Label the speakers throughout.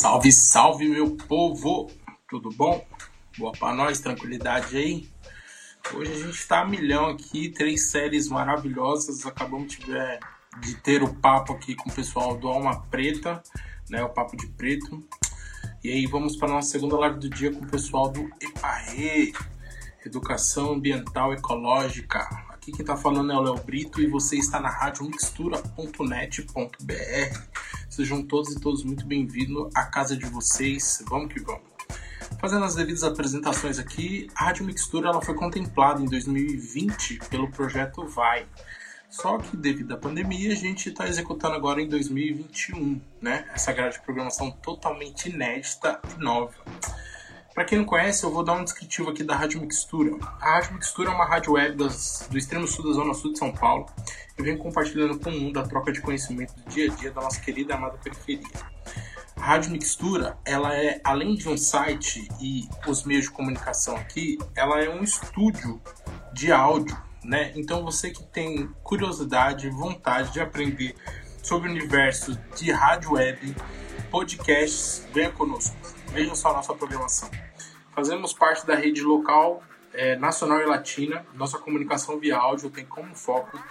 Speaker 1: Salve, salve, meu povo! Tudo bom? Boa pra nós, tranquilidade aí? Hoje a gente tá a milhão aqui, três séries maravilhosas. Acabamos de, de ter o papo aqui com o pessoal do Alma Preta, né? O Papo de Preto. E aí vamos para nossa segunda live do dia com o pessoal do EPAE, Educação Ambiental Ecológica. Aqui quem tá falando é o Léo Brito e você está na rádio mixtura.net.br. Sejam todos e todos muito bem-vindos à casa de vocês. Vamos que vamos. Fazendo as devidas apresentações aqui, a Rádio Mixtura ela foi contemplada em 2020 pelo projeto Vai. Só que devido à pandemia, a gente está executando agora em 2021, né? Essa grade de programação totalmente inédita e nova. Para quem não conhece, eu vou dar um descritivo aqui da Rádio Mixtura. A Rádio Mixtura é uma rádio web das, do extremo sul da zona sul de São Paulo. Eu venho compartilhando com o mundo a troca de conhecimento do dia a dia da nossa querida e amada periferia. A Rádio Mixtura, ela é, além de um site e os meios de comunicação aqui, ela é um estúdio de áudio, né? Então você que tem curiosidade vontade de aprender sobre o universo de rádio web, podcasts, venha conosco. Veja só a nossa programação. Fazemos parte da rede local, é, nacional e latina. Nossa comunicação via áudio tem como foco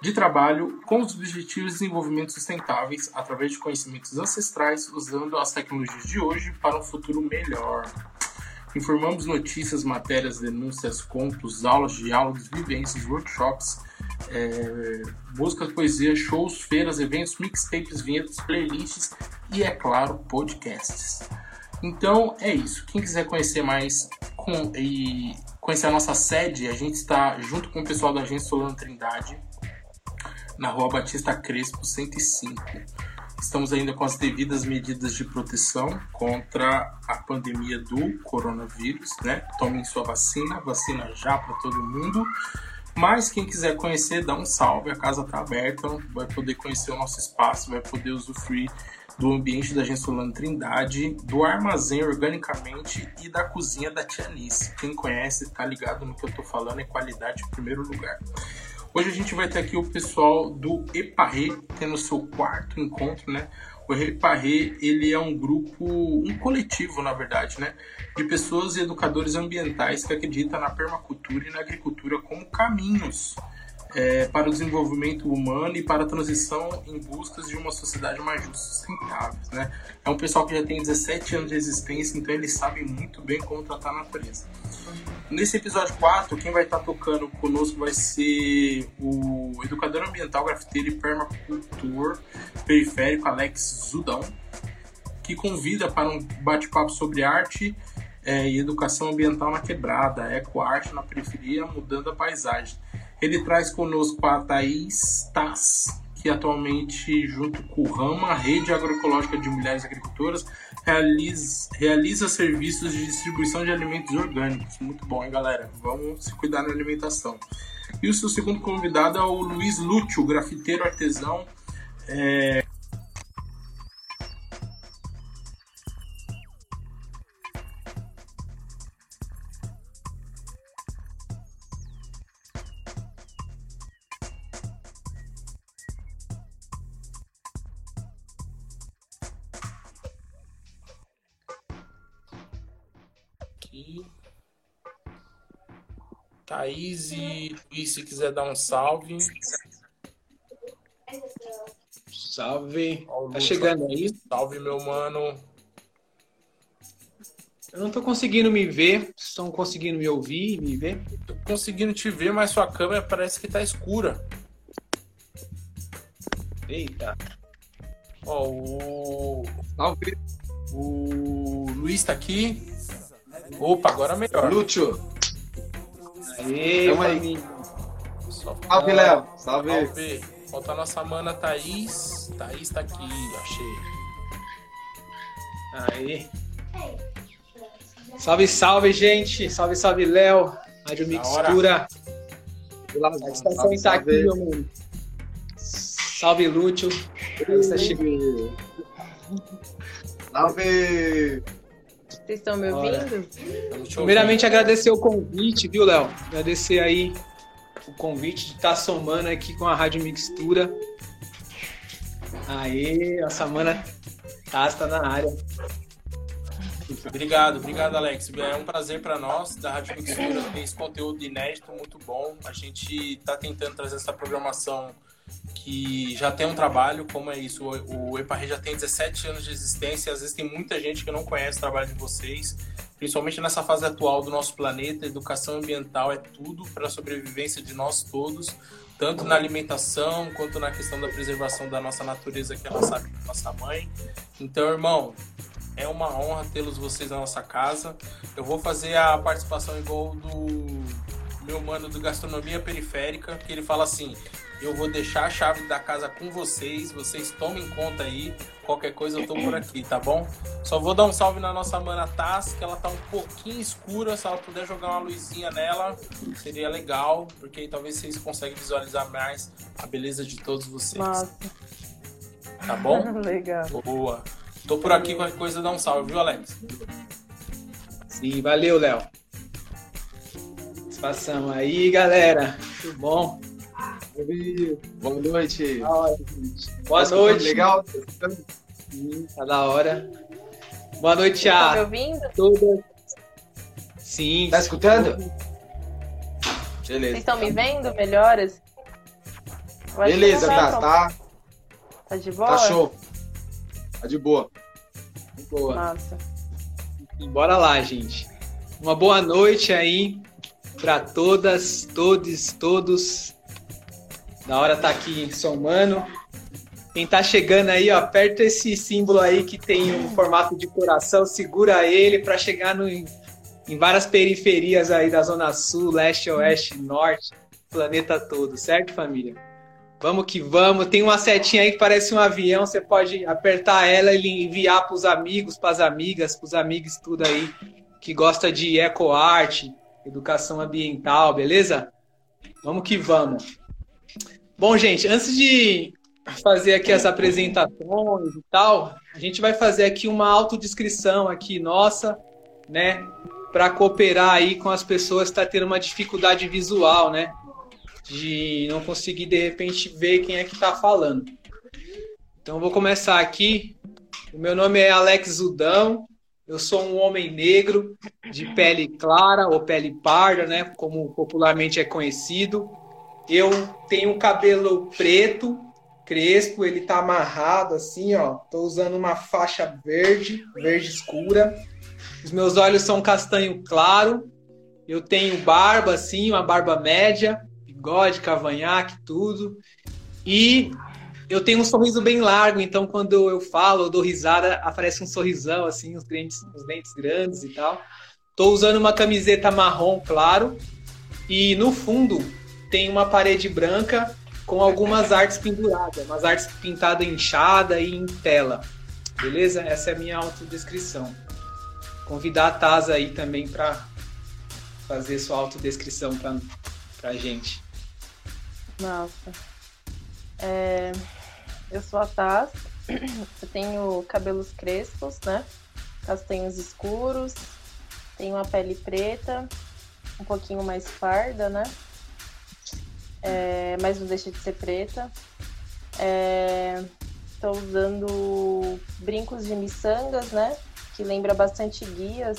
Speaker 1: de trabalho com os objetivos de desenvolvimento sustentáveis através de conhecimentos ancestrais, usando as tecnologias de hoje para um futuro melhor. Informamos notícias, matérias, denúncias, contos, aulas, diálogos, vivências, workshops, é, música, poesia, shows, feiras, eventos, mixtapes, vinhetas, playlists e, é claro, podcasts. Então é isso. Quem quiser conhecer mais com, e conhecer a nossa sede, a gente está junto com o pessoal da Agência Solano Trindade na rua Batista Crespo 105. Estamos ainda com as devidas medidas de proteção contra a pandemia do coronavírus, né? Tomem sua vacina, vacina já para todo mundo. Mas quem quiser conhecer, dá um salve, a casa está aberta, vai poder conhecer o nosso espaço, vai poder usufruir do ambiente da Agência Solano Trindade, do armazém organicamente e da cozinha da Tia Nice. Quem conhece, está ligado no que eu estou falando, é qualidade em primeiro lugar. Hoje a gente vai ter aqui o pessoal do Eparre, tendo seu quarto encontro, né? O Eparre, ele é um grupo, um coletivo, na verdade, né? De pessoas e educadores ambientais que acreditam na permacultura e na agricultura como caminhos é, para o desenvolvimento humano e para a transição em busca de uma sociedade mais justa e sustentável. Né? É um pessoal que já tem 17 anos de existência, então eles sabem muito bem como tratar a natureza. Nesse episódio 4, quem vai estar tocando conosco vai ser o educador ambiental, grafiteiro e permacultor periférico Alex Zudão, que convida para um bate-papo sobre arte é, e educação ambiental na quebrada, ecoarte na periferia, mudando a paisagem. Ele traz conosco a Thaís Tass, que atualmente, junto com o Rama, Rede Agroecológica de Mulheres Agricultoras, realiza, realiza serviços de distribuição de alimentos orgânicos. Muito bom, hein, galera? Vamos se cuidar na alimentação. E o seu segundo convidado é o Luiz Lúcio, grafiteiro artesão. É, Thaís e Luiz, se quiser dar um salve.
Speaker 2: Salve. Tá chegando aí?
Speaker 1: Salve, meu mano.
Speaker 2: Eu não tô conseguindo me ver. Estão conseguindo me ouvir, me ver?
Speaker 1: Tô conseguindo te ver, mas sua câmera parece que tá escura.
Speaker 2: Eita.
Speaker 1: Ó, o.
Speaker 2: Salve.
Speaker 1: O Luiz tá aqui. Opa, agora melhor.
Speaker 2: Lúcio.
Speaker 3: Aê, Tamo aí. Salve, Léo. Salve.
Speaker 1: Salve. Falta a nossa mana Thaís. Thaís tá aqui,
Speaker 2: achei. Aí. Salve, salve, gente. Salve, salve, Léo. Rádio Mixtura. A estação está aqui, meu mundo. Salve, Lúcio.
Speaker 3: Salve.
Speaker 4: Vocês estão me ouvindo?
Speaker 2: Primeiramente, agradecer o convite, viu, Léo? Agradecer aí o convite de estar tá somando aqui com a Rádio Mixtura. Aê, a Samana Tasta na área.
Speaker 1: Obrigado, obrigado, Alex. É um prazer para nós da Rádio Mixtura ter esse conteúdo inédito, muito bom. A gente está tentando trazer essa programação que já tem um trabalho, como é isso. O, EPARRE já tem 17 anos de existência às vezes tem muita gente que não conhece o trabalho de vocês, principalmente nessa fase atual do nosso planeta. Educação ambiental é tudo para a sobrevivência de nós todos, tanto na alimentação quanto na questão da preservação da nossa natureza, que é nossa, nossa mãe. Então, irmão, é uma honra tê-los vocês na nossa casa. Eu vou fazer a participação igual do meu mano do Gastronomia Periférica, que ele fala assim: eu vou deixar a chave da casa com vocês, vocês tomem conta aí. Qualquer coisa eu tô por aqui, tá bom? Só vou dar um salve na nossa mana Taz, que ela tá um pouquinho escura. Se ela puder jogar uma luzinha nela, seria legal, porque aí talvez vocês conseguem visualizar mais a beleza de todos vocês.
Speaker 4: Nossa.
Speaker 1: Tá bom?
Speaker 4: legal.
Speaker 1: Boa. Tô por aqui, qualquer coisa dá um salve, viu, Alex?
Speaker 2: Sim, valeu, Léo. Passamos aí, galera. Tudo bom?
Speaker 3: Boa noite.
Speaker 2: Boa tá noite.
Speaker 3: Legal?
Speaker 2: Sim, tá da hora. Boa noite
Speaker 4: a tá me ouvindo?
Speaker 2: todas. Sim.
Speaker 3: Tá escutando?
Speaker 4: Beleza. Vocês estão me vendo melhores?
Speaker 3: Beleza, tá, tá.
Speaker 4: Tá de boa?
Speaker 3: Tá show. Tá de boa.
Speaker 2: Boa.
Speaker 4: Nossa.
Speaker 2: Bora lá, gente. Uma boa noite aí para todas, todos, todos. Da hora tá aqui somando. Quem tá chegando aí, ó, aperta esse símbolo aí que tem um formato de coração, segura ele para chegar no, em várias periferias aí da Zona Sul, Leste, Oeste, Norte, planeta todo, certo, família? Vamos que vamos. Tem uma setinha aí que parece um avião, você pode apertar ela e enviar para os amigos, para as amigas, para os amigos, tudo aí que gosta de ecoarte, educação ambiental, beleza? Vamos que vamos. Bom, gente, antes de fazer aqui as apresentações e tal, a gente vai fazer aqui uma autodescrição aqui nossa, né, para cooperar aí com as pessoas que tá tendo uma dificuldade visual, né, de não conseguir de repente ver quem é que está falando. Então, vou começar aqui. O meu nome é Alex Zudão, eu sou um homem negro, de pele clara ou pele parda, né, como popularmente é conhecido. Eu tenho um cabelo preto, crespo, ele tá amarrado assim, ó. Tô usando uma faixa verde, verde escura. Os meus olhos são castanho claro. Eu tenho barba assim, uma barba média, bigode, cavanhaque, tudo. E eu tenho um sorriso bem largo, então quando eu falo, eu dou risada, aparece um sorrisão, assim, os dentes, os dentes grandes e tal. Tô usando uma camiseta marrom claro e no fundo tem uma parede branca com algumas artes penduradas, umas artes pintadas enxada e em tela. Beleza? Essa é a minha autodescrição. Convidar a Taza aí também para fazer sua autodescrição para pra gente.
Speaker 4: Nossa. É, eu sou a Taz, eu tenho cabelos crespos, né? Castanhos escuros, tenho a pele preta, um pouquinho mais parda, né? É, mas não deixa de ser preta. Estou é, usando brincos de miçangas, né? Que lembra bastante guias.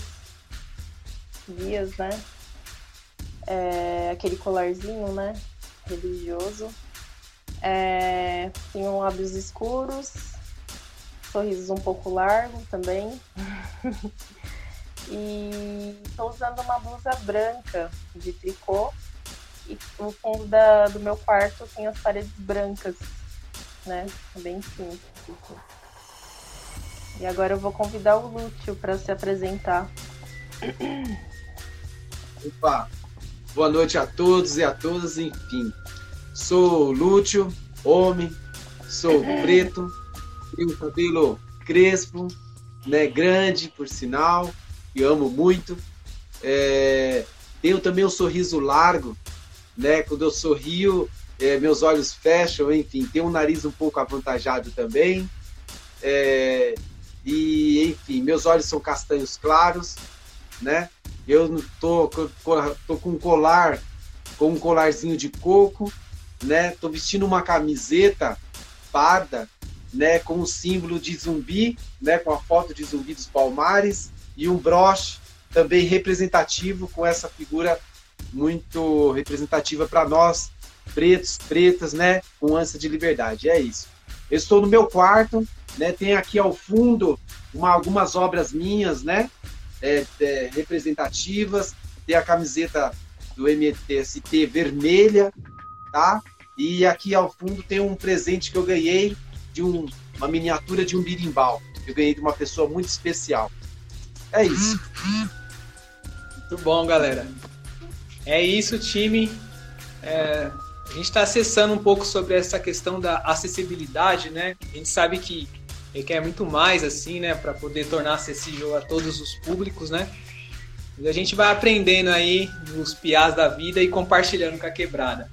Speaker 4: Guias, né? É, aquele colarzinho, né? Religioso. É, tenho lábios escuros, sorrisos um pouco largo também. e estou usando uma blusa branca de tricô. E no fundo da, do meu quarto tem as paredes brancas, né? Bem simples. E agora eu vou convidar o Lúcio para se apresentar.
Speaker 3: Opa! Boa noite a todos e a todas, enfim. Sou Lúcio, homem, sou preto, tenho cabelo crespo, né, grande, por sinal, e amo muito. É, tenho também um sorriso largo, né? Quando eu sorrio, é, meus olhos fecham, enfim, tenho um nariz um pouco avantajado também. É, e, enfim, meus olhos são castanhos claros, né? Eu tô, tô com um colar, com um colarzinho de coco, né? Tô vestindo uma camiseta parda né, com o símbolo de zumbi, né, com a foto de zumbi dos palmares e um broche também representativo com essa figura muito representativa para nós pretos, pretas, né, com ânsia de liberdade. É isso. Eu estou no meu quarto, né, tem aqui ao fundo uma, algumas obras minhas, né, é, é, representativas. Tem a camiseta do MTST vermelha, tá? E aqui ao fundo tem um presente que eu ganhei de um, uma miniatura de um birimbau. Eu ganhei de uma pessoa muito especial. É isso.
Speaker 2: Muito bom, galera. É isso, time. É, a gente está acessando um pouco sobre essa questão da acessibilidade, né? A gente sabe que requer muito mais, assim, né? Para poder tornar acessível a todos os públicos, né? E a gente vai aprendendo aí nos piás da vida e compartilhando com a quebrada.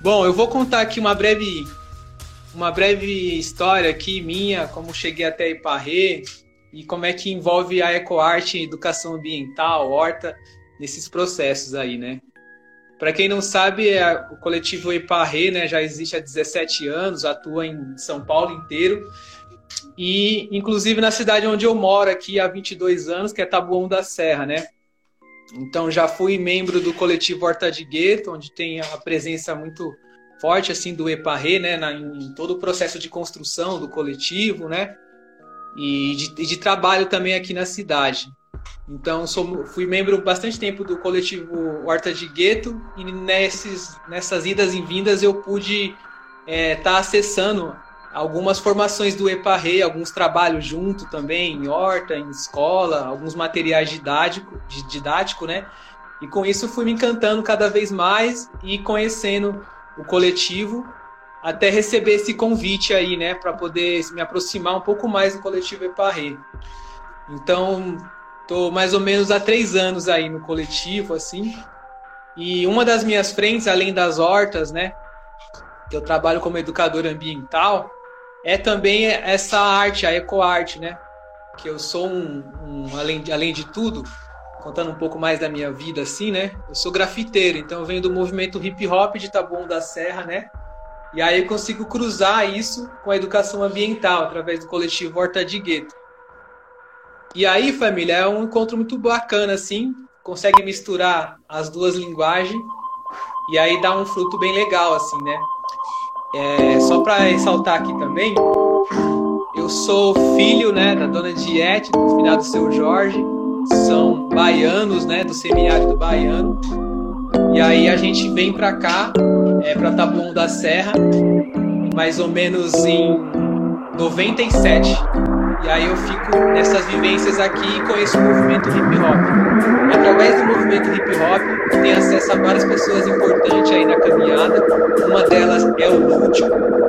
Speaker 2: Bom, eu vou contar aqui uma breve uma breve história aqui minha, como cheguei até Iparré e como é que envolve a ecoarte, educação ambiental, horta, nesses processos aí, né? Para quem não sabe, é, o coletivo Iparré né, já existe há 17 anos, atua em São Paulo inteiro e inclusive na cidade onde eu moro aqui há 22 anos, que é Taboão da Serra, né? Então já fui membro do coletivo Horta de Gueto, onde tem a presença muito forte assim do EPARRE, né, na, em todo o processo de construção do coletivo, né? E de, de trabalho também aqui na cidade. Então sou, fui membro bastante tempo do coletivo Horta de Gueto e nesses, nessas idas e vindas eu pude estar é, tá acessando algumas formações do EPARRE, alguns trabalhos junto também, em horta, em escola, alguns materiais didático, didático, né? E com isso fui me encantando cada vez mais e conhecendo o coletivo até receber esse convite aí, né, para poder me aproximar um pouco mais do coletivo EPARRE. Então, tô mais ou menos há três anos aí no coletivo, assim. E uma das minhas frentes, além das hortas, né, que eu trabalho como educador ambiental, é também essa arte, a ecoarte, né? Que eu sou um, um, além, de, além de tudo, contando um pouco mais da minha vida assim, né? Eu sou grafiteiro, então eu venho do movimento hip hop de Taboão da Serra, né? E aí eu consigo cruzar isso com a educação ambiental através do coletivo Horta de Gueto. E aí, família, é um encontro muito bacana assim, consegue misturar as duas linguagens e aí dá um fruto bem legal assim, né? É, só para ressaltar aqui também, eu sou filho né, da dona Diete, do finado seu Jorge, são baianos, né, do semiárido baiano. E aí a gente vem para cá, é, para Taboão da Serra, mais ou menos em 97. E aí eu fico nessas vivências aqui e conheço o movimento hip hop. Através do movimento hip hop, tenho acesso a várias pessoas importantes aí na caminhada. Uma delas é o Lúcio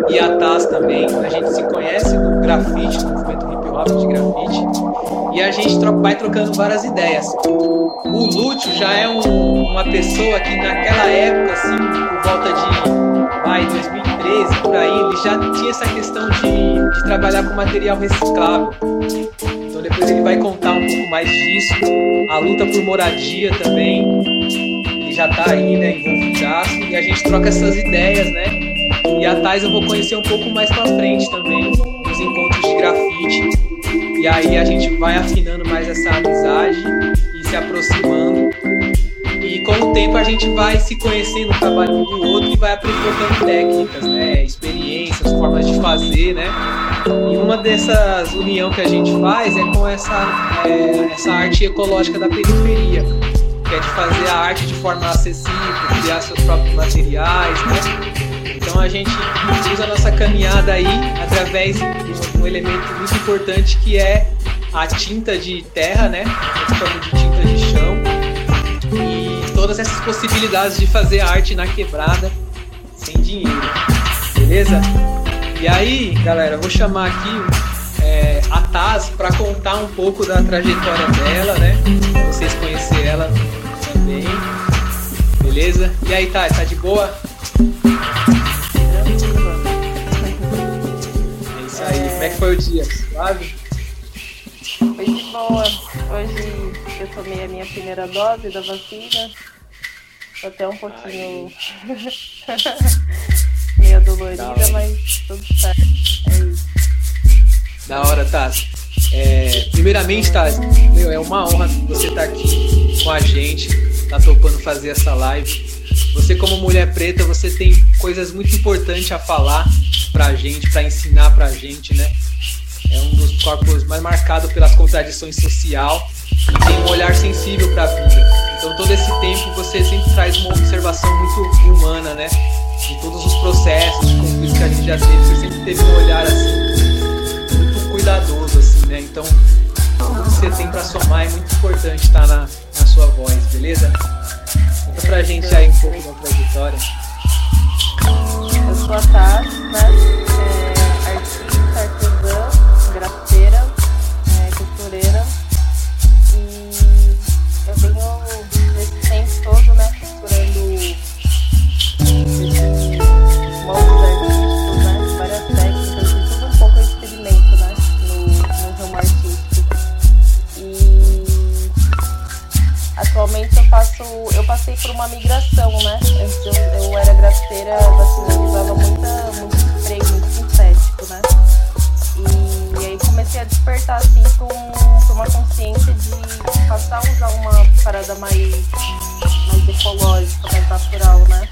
Speaker 2: e a Taz também. A gente se conhece no grafite, no movimento hip hop de grafite. E a gente vai trocando várias ideias. O Lúcio já é um, uma pessoa que naquela época, assim, por volta de vai, 2013, por aí, ele já tinha essa questão de, de trabalhar com material reciclável. Então depois ele vai contar um pouco mais disso. A luta por moradia também. Ele já tá aí, né, envolvidaço. E a gente troca essas ideias, né? E a Thais eu vou conhecer um pouco mais pra frente também, nos encontros de grafite. E aí a gente vai afinando mais essa amizade e se aproximando e com o tempo a gente vai se conhecendo o trabalho do outro e vai aprimorando técnicas, né? Experiências, formas de fazer, né? E uma dessas união que a gente faz é com essa, é, essa arte ecológica da periferia, que é de fazer a arte de forma acessível, criar seus próprios materiais, né? Então a gente usa a nossa caminhada aí através de um elemento muito importante que é a tinta de terra, né? Chama de tinta de chão todas essas possibilidades de fazer arte na quebrada sem dinheiro, beleza? E aí, galera, vou chamar aqui é, a Taz para contar um pouco da trajetória dela, né? Pra vocês conhecerem ela também, beleza? E aí, Taz, tá de boa? É isso aí, como é que foi o dia? Suave?
Speaker 4: Boa. Hoje eu tomei a minha primeira dose da vacina. Tô até um pouquinho meio dolorida, mas tudo certo. É isso.
Speaker 2: Da hora, Tati. É, primeiramente, Tati, meu, é uma honra você estar aqui com a gente, tá topando fazer essa live. Você como mulher preta, você tem coisas muito importantes a falar pra gente, para ensinar pra gente, né? É um dos corpos mais marcados pelas contradições social e tem um olhar sensível para a vida. Então todo esse tempo você sempre traz uma observação muito humana, né? De todos os processos de conflitos que a gente já teve, você sempre teve um olhar assim muito cuidadoso, assim, né? Então tudo que você tem para somar é muito importante estar tá na, na sua voz, beleza? Conta pra gente aí um pouco da trajetória.
Speaker 4: Eu sou a Tati, né? É, eu passei por uma migração, né? Antes eu, eu era grafiteira, mas utilizava muita, muito spray, muito sintético, né? E, e aí comecei a despertar assim um, uma consciência de passar a usar uma parada mais, mais ecológica, mais natural, né?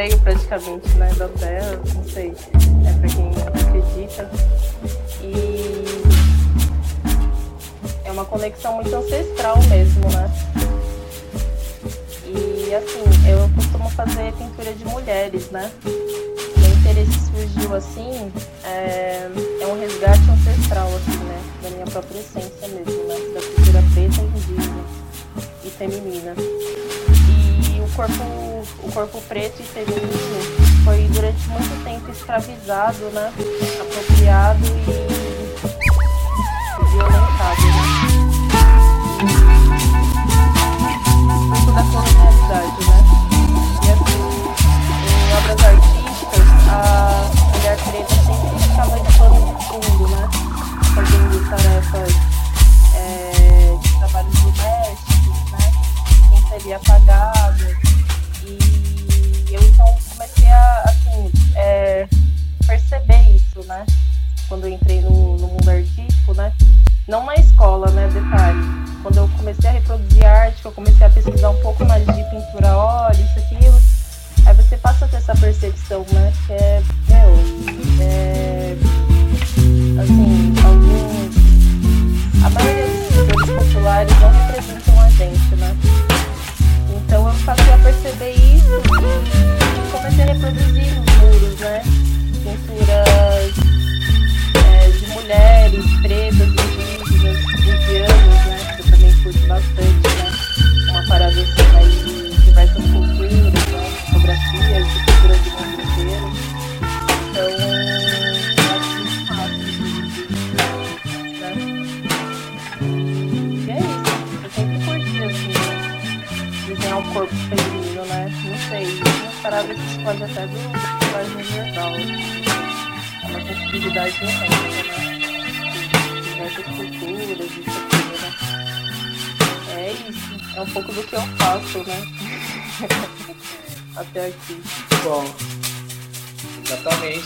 Speaker 4: Veio praticamente, né? Da terra, não sei. É pra quem acredita. E é uma conexão muito ancestral mesmo, né? E assim, eu costumo fazer pintura de mulheres, né? Meu interesse surgiu assim, é, é um resgate ancestral, assim, né? Da minha própria essência mesmo, né? Da cultura preta, indígena e feminina. Corpo, o corpo preto e feminino foi durante muito tempo escravizado, né? Apropriado e, violentado, né? Muito da colonialidade, né? E assim, em obras artísticas, a mulher preta sempre ficava de pano de fundo, né? Fazendo tarefas é, de trabalhos domésticos, né? Sem seria apagada. E eu então comecei a assim, é, perceber isso, né? Quando eu entrei no, no mundo artístico, né? Não na escola, né? Detalhe. Quando eu comecei a reproduzir arte, eu comecei a pesquisar um pouco mais de pintura a óleo, isso, aquilo, aí você passa a ter essa percepção, né? Que é, meu, é, assim, alguns. A maioria dos pintores populares não representam a gente, comecei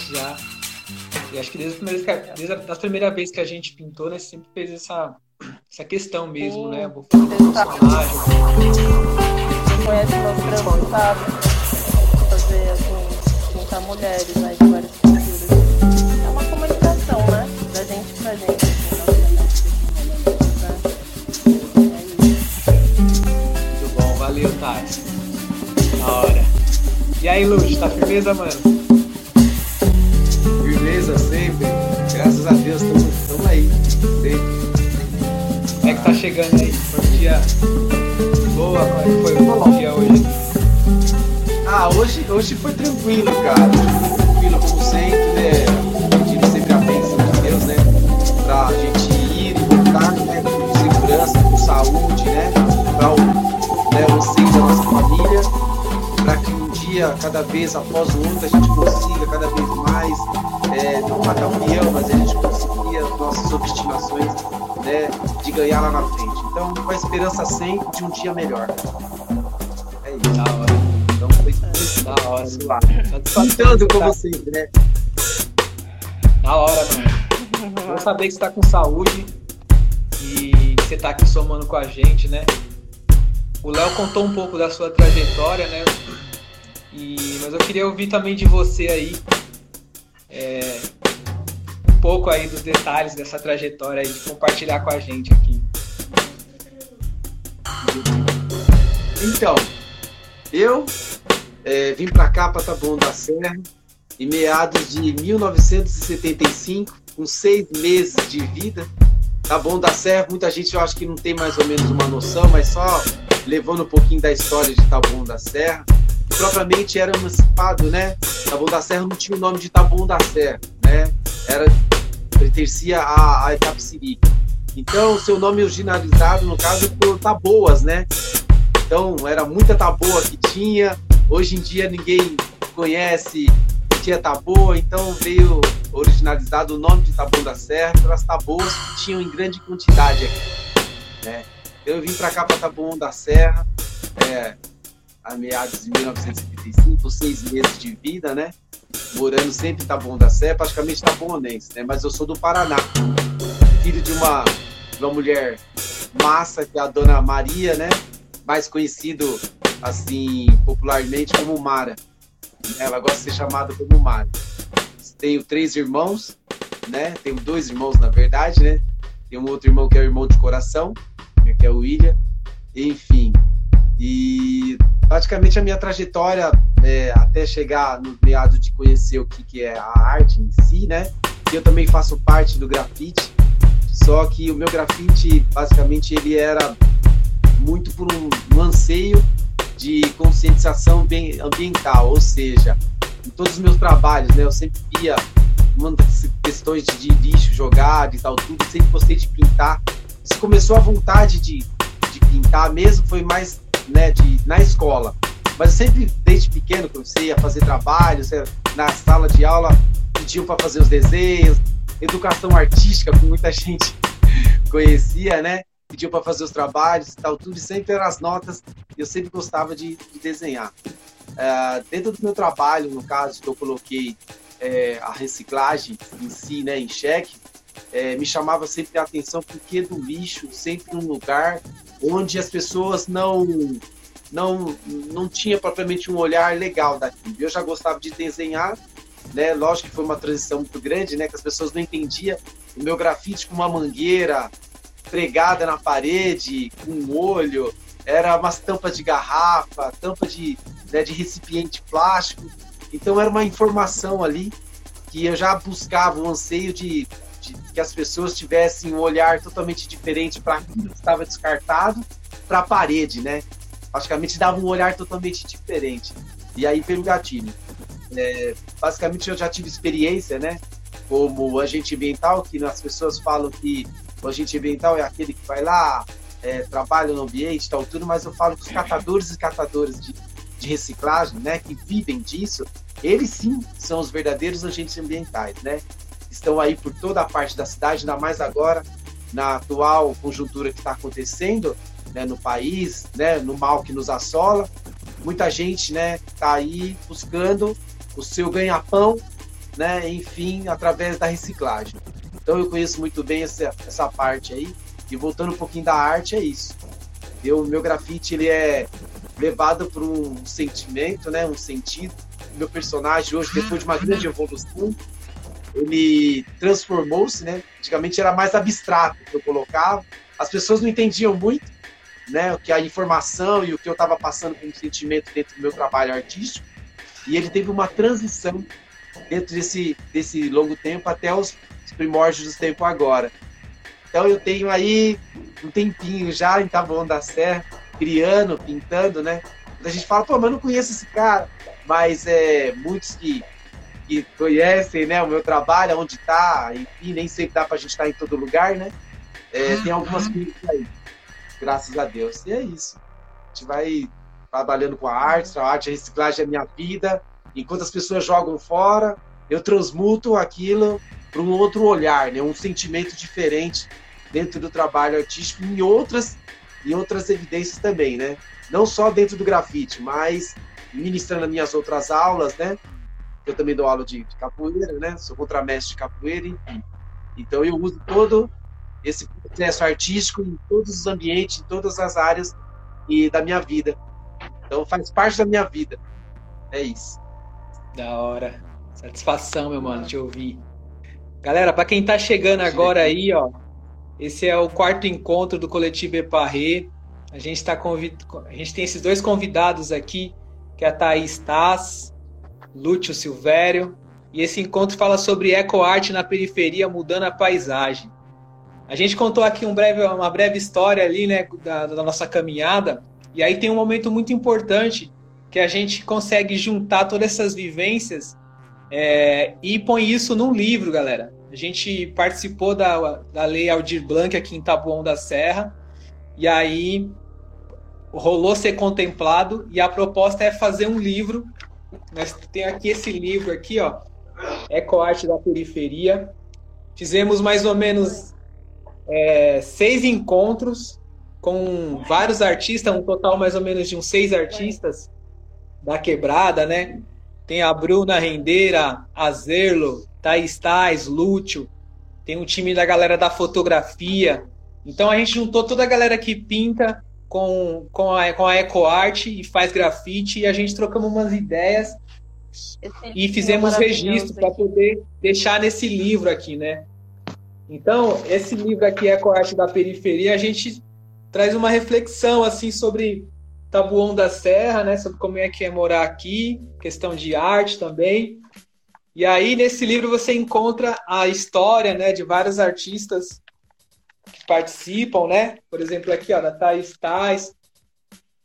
Speaker 2: já. E acho que desde, a primeira, desde a das primeiras vezes que a gente pintou, né, sempre fez essa, essa questão mesmo,
Speaker 4: Sim,
Speaker 2: né? Vou fazer um personagem.
Speaker 4: conhece meus trampos, sabe? Fazer, assim, juntar mulheres, né, de várias culturas. É uma comunicação, né? Da gente pra gente, assim.
Speaker 2: Muito bom, valeu, Tati. Da hora. E aí, Luz, tá firmeza, mano?
Speaker 3: coisa sempre. Graças a Deus, estamos aí.
Speaker 2: Como é que tá chegando aí? Foi um dia boa, mas é foi um dia hoje.
Speaker 3: Ah, hoje, hoje foi tranquilo, cara. Tranquilo, como sempre, né? Pedindo sempre a bênção de Deus, né? Pra gente ir e voltar, né? Com segurança, com saúde, né? Pra o, né, vocês da nossa família dia, cada vez após o outro, a gente consiga cada vez mais, é, não matar o leão, mas a gente conseguir as nossas obstinações né, de ganhar lá na frente. Então, com a esperança sempre de um dia melhor.
Speaker 2: É isso. Da hora. Então, foi muito da hora. Lá.
Speaker 3: Lutando com sempre, né?
Speaker 2: Da hora, mano. Vou saber que você tá com saúde e você tá aqui somando com a gente, né? O Léo contou um pouco da sua trajetória, né? E, mas eu queria ouvir também de você aí é, um pouco aí dos detalhes dessa trajetória aí, de compartilhar com a gente aqui.
Speaker 3: Então, eu é, vim para cá, para Taboão da Serra, em meados de 1975, com seis meses de vida. Taboão da Serra, muita gente eu acho que não tem mais ou menos uma noção, mas só levando um pouquinho da história de Taboão da Serra. Propriamente era emancipado, né? Taboão da Serra não tinha o nome de Taboão da Serra, né? Era, pertencia à, à Itapsiri. Então, seu nome originalizado, no caso, por Taboas, né? Então, era muita taboa que tinha. Hoje em dia, ninguém conhece que tinha taboa, então veio originalizado o nome de Taboão da Serra pelas taboas que tinham em grande quantidade aqui. Né? Eu vim para cá, para Taboão da Serra, é, a meados de 1975, seis meses de vida, né? Morando sempre em Taboão da Serra, praticamente taboonense, né? Mas eu sou do Paraná, filho de uma, de uma mulher massa, que é a dona Maria, né? mais conhecido assim popularmente como Mara. Ela gosta de ser chamada como Mara. Tenho três irmãos, né? Tenho dois irmãos na verdade, né? Tem um outro irmão que é o irmão de coração, que é o William. Enfim, e praticamente a minha trajetória é, até chegar no meado de conhecer o que, que é a arte em si, né? Eu também faço parte do grafite, só que o meu grafite basicamente ele era muito por um, um anseio de conscientização ambiental, ou seja, em todos os meus trabalhos, né, eu sempre via muitas questões de, de lixo jogado e tal, tudo, sempre gostei de pintar. Isso começou a vontade de, de pintar mesmo, foi mais né, de, na escola. Mas eu sempre, desde pequeno, comecei a fazer trabalhos, na sala de aula, pediam para fazer os desenhos, educação artística, que muita gente conhecia, né? pediu para fazer os trabalhos e tal, tudo, sempre eram as notas, eu sempre gostava de, de desenhar. É, dentro do meu trabalho, no caso, que eu coloquei é, a reciclagem em si, né, em xeque, é, me chamava sempre a atenção porque do lixo sempre um lugar onde as pessoas não não não tinha propriamente um olhar legal daquilo. Eu já gostava de desenhar, né? Lógico que foi uma transição muito grande, né? Que as pessoas não entendiam o meu grafite com uma mangueira, pregada na parede, com um olho, era umas tampas de garrafa, tampa de, né, de recipiente plástico. Então era uma informação ali que eu já buscava o anseio de, de que as pessoas tivessem um olhar totalmente diferente para aquilo que estava descartado para a parede, né? Praticamente dava um olhar totalmente diferente. E aí pelo gatilho. É, basicamente eu já tive experiência, né? Como agente ambiental, que as pessoas falam que o agente ambiental é aquele que vai lá, é, trabalha no ambiente, tal, tudo, mas eu falo que os catadores e catadoras de, de reciclagem, né, que vivem disso, eles sim são os verdadeiros agentes ambientais, né? Estão aí por toda a parte da cidade, ainda mais agora, na atual conjuntura que está acontecendo né, no país, né, no mal que nos assola. Muita gente né, está aí buscando o seu ganha-pão, né, enfim, através da reciclagem. Então eu conheço muito bem essa, essa parte aí. E voltando um pouquinho da arte, é isso. Eu, meu grafite ele é levado por um sentimento, né, um sentido. Meu personagem hoje, depois de uma grande evolução, ele transformou-se, né? Antigamente era mais abstrato que eu colocava. As pessoas não entendiam muito, né, o que a informação e o que eu estava passando como sentimento dentro do meu trabalho artístico. E ele teve uma transição dentro desse, desse longo tempo até os primórdios do tempo agora. Então eu tenho aí um tempinho já em Taboão da Serra, criando, pintando, né? A gente fala, pô, mas eu não conheço esse cara. Mas é, muitos que, que conhecem né, o meu trabalho, onde está, enfim, nem sempre dá para a gente estar tá em todo lugar, né? É, tem algumas coisas aí. graças a Deus. E é isso. A gente vai trabalhando com a arte, a arte, a reciclagem é minha vida. Enquanto as pessoas jogam fora, eu transmuto aquilo para um outro olhar, né? um sentimento diferente dentro do trabalho artístico e outras, e outras evidências também, né? Não só dentro do grafite, mas ministrando as minhas outras aulas, né? Eu também dou aula de, de capoeira, né? Sou contramestre de capoeira, enfim. Então eu uso todo esse processo artístico em todos os ambientes, em todas as áreas e da minha vida. Então faz parte da minha vida. É isso.
Speaker 2: Da hora. Satisfação, meu mano, te ouvir. Galera, para quem tá chegando agora aí, ó, esse é o quarto encontro do coletivo Eparré. A gente tá convid... a gente tem esses dois convidados aqui, que é a Thaís Taz, Lúcio Silvério, e esse encontro fala sobre ecoarte na periferia mudando a paisagem. A gente contou aqui um breve, uma breve história ali, né, da, da nossa caminhada, e aí tem um momento muito importante que a gente consegue juntar todas essas vivências é, e põe isso num livro, galera. A gente participou da, da Lei Aldir Blanc aqui em Taboão da Serra, e aí rolou ser contemplado, e a proposta é fazer um livro. Nós tem aqui esse livro aqui, ó, Ecoarte da Periferia. Fizemos mais ou menos é, seis encontros com vários artistas, um total mais ou menos de uns seis artistas da quebrada, né? Tem a Bruna Rendeira, a Zerlo, Thaís Tais, Lúcio, tem um time da galera da fotografia. Então a gente juntou toda a galera que pinta com, com, a, com a EcoArt e faz grafite e a gente trocamos umas ideias e fizemos registro para poder deixar nesse livro aqui, né? Então, esse livro aqui, EcoArt da Periferia, a gente traz uma reflexão assim sobre Tabuão da Serra, né, sobre como é que é morar aqui, questão de arte também. E aí nesse livro você encontra a história, né, de vários artistas participam, né? Por exemplo, aqui, ó, da Thais Thais,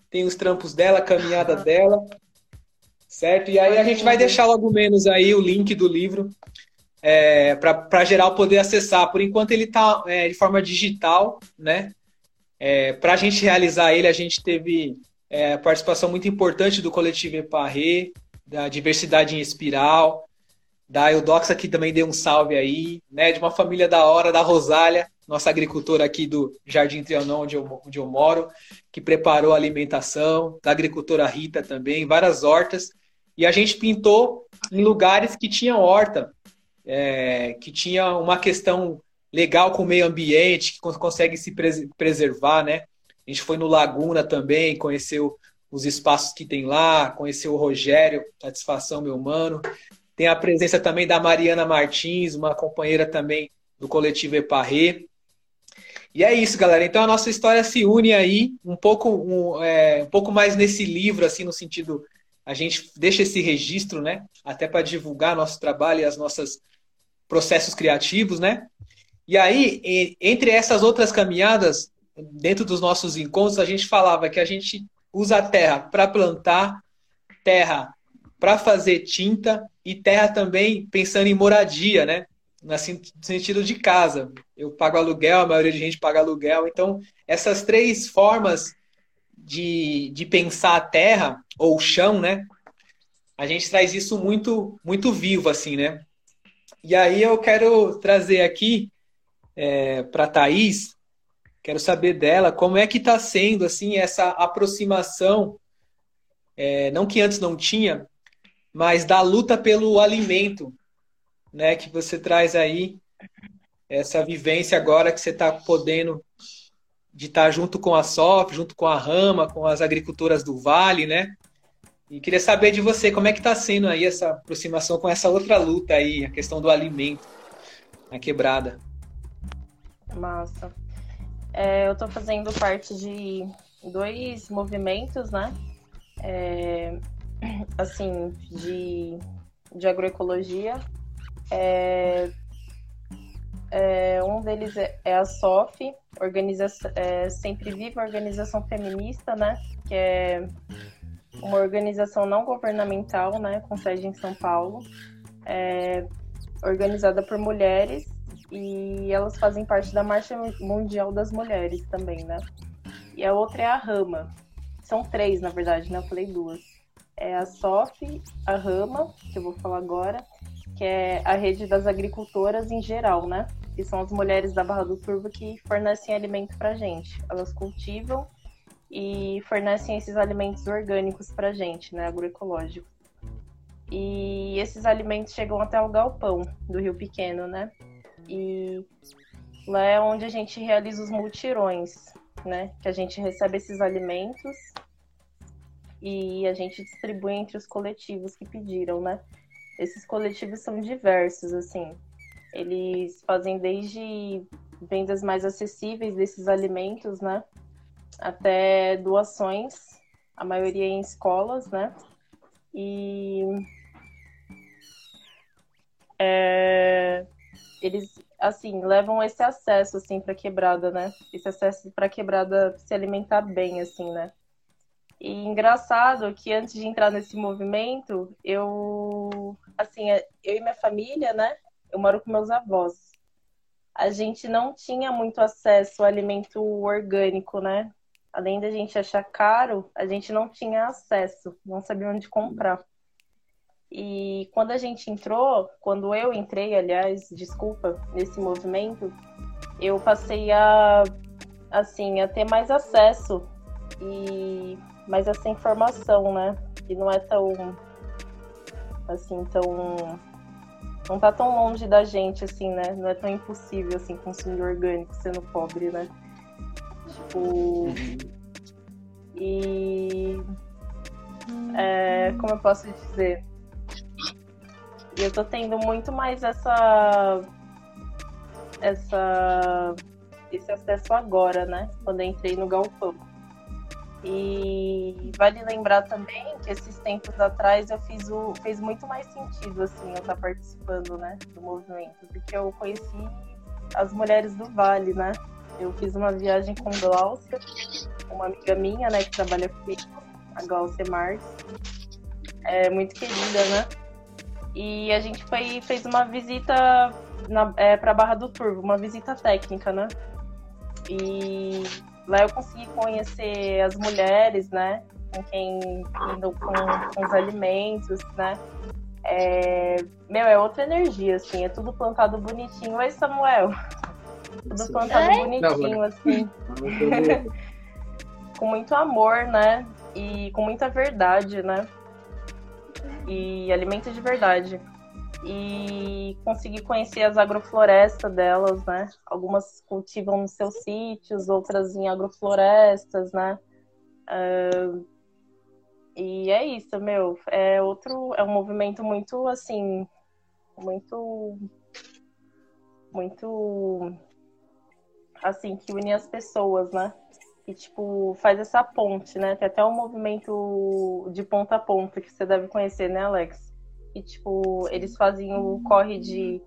Speaker 2: tem os trampos dela, a caminhada dela, certo? E aí a gente vai deixar logo menos aí o link do livro é, para geral poder acessar. Por enquanto ele está é, de forma digital, né? É, para a gente realizar ele, a gente teve é, participação muito importante do coletivo Eparré, da Diversidade em Espiral, da Eudoxa, que também deu um salve aí, né? De uma família da hora, da Rosália, nossa agricultora aqui do Jardim Trianon, onde eu, onde eu moro, que preparou a alimentação, da agricultora Rita também, várias hortas. E a gente pintou em lugares que tinham horta, é, que tinha uma questão legal com o meio ambiente, que consegue se preservar, né? A gente foi no Laguna também, conheceu os espaços que tem lá, conheceu o Rogério, satisfação, meu mano. Tem a presença também da Mariana Martins, uma companheira também do coletivo Eparré. E é isso, galera. Então a nossa história se une aí um pouco, um, é, um pouco mais nesse livro, assim, no sentido a gente deixa esse registro, né? Até para divulgar nosso trabalho e as nossas processos criativos, né? E aí, entre essas outras caminhadas, dentro dos nossos encontros, a gente falava que a gente usa a terra para plantar, terra para fazer tinta e terra também pensando em moradia, né? No sentido de casa. Eu pago aluguel, a maioria de gente paga aluguel. Então, essas três formas de, de pensar a terra, ou o chão, né? A gente traz isso muito, muito vivo, assim, né? E aí eu quero trazer aqui é, para a Thaís, quero saber dela como é que está sendo assim essa aproximação, é, não que antes não tinha, mas da luta pelo alimento, né? Que você traz aí essa vivência agora que você está podendo de estar tá junto com a SOF, junto com a Rama, com as agricultoras do Vale, né? E queria saber de você, como é que está sendo aí essa aproximação com essa outra luta aí, a questão do alimento na quebrada.
Speaker 4: Massa. É, eu estou fazendo parte de dois movimentos, né? É, assim, de, de agroecologia. É, é, um deles é, é a SOF, organização, é, Sempre Viva, organização feminista, né? Que é uma organização não governamental, né, com sede em São Paulo, é, organizada por mulheres e elas fazem parte da Marcha Mundial das Mulheres também, né? e a outra é a Rama. São três, na verdade, né? Eu falei duas. É a SOF, a Rama, que eu vou falar agora, que é a rede das agricultoras em geral, né? Que são as mulheres da Barra do Turvo que fornecem alimento pra gente. Elas cultivam e fornecem esses alimentos orgânicos pra gente, né? Agroecológicos. E esses alimentos chegam até o galpão do Rio Pequeno, né? E lá é onde a gente realiza os multirões, né? Que a gente recebe esses alimentos e a gente distribui entre os coletivos que pediram, né? Esses coletivos são diversos, assim. Eles fazem desde vendas mais acessíveis desses alimentos, né? Até doações, a maioria em escolas, né? E é, eles assim levam esse acesso assim para quebrada, né? Esse acesso para quebrada se alimentar bem, assim, né? E engraçado que antes de entrar nesse movimento, eu assim, é, eu e minha família, né? Eu moro com meus avós. A gente não tinha muito acesso ao alimento orgânico, né? Além da gente achar caro, a gente não tinha acesso, não sabia onde comprar. E quando a gente entrou, quando eu entrei, aliás, desculpa, nesse movimento, eu passei a assim, a ter mais acesso e mais essa informação, né? Que não é tão assim, tão não tá tão longe da gente assim, né? Não é tão impossível assim consumir orgânico sendo pobre, né? Tipo, e é, como eu posso dizer? Eu tô tendo muito mais essa. essa esse acesso agora, né? Quando entrei no galpão. E vale lembrar também que esses tempos atrás eu fiz o fez muito mais sentido assim eu estar participando, né, do movimento, porque eu conheci as mulheres do Vale, né? Eu fiz uma viagem com Glaucia, uma amiga minha, né, que trabalha comigo, a Glaucia Marques. É muito querida, né? E a gente foi, fez uma visita é, para Barra do Turvo, uma visita técnica, né? E lá eu consegui conhecer as mulheres, né? Com quem lidam com, com os alimentos, né? É, meu, é outra energia, assim, é tudo plantado bonitinho. Oi, Samuel. Tudo plantado bonitinho, assim. com muito amor, né? E com muita verdade, né? e alimento de verdade. E consegui conhecer as agroflorestas delas, né? Algumas cultivam nos seus sítios, outras em agroflorestas, né? Uh, e é isso, meu. É outro, é um movimento muito assim, muito, muito, assim, que une as pessoas, né? que tipo faz essa ponte, né? Tem até um movimento de ponta a ponta que você deve conhecer, né, Alex? E tipo eles fazem o corre de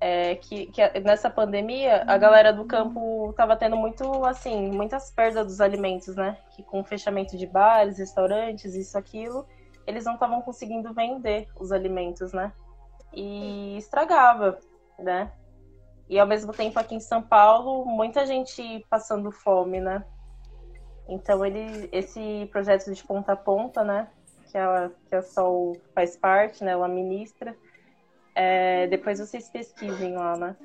Speaker 4: é, que, que, nessa pandemia a galera do campo tava tendo muito assim muitas perdas dos alimentos, né? Que com o fechamento de bares, restaurantes, isso aquilo, eles não estavam conseguindo vender os alimentos, né? E estragava, né? E ao mesmo tempo aqui em São Paulo, muita gente passando fome, né? Então ele, esse projeto de ponta a ponta, né? Que a, que a Sol faz parte, né? Ela ministra. É, depois vocês pesquisem lá, né?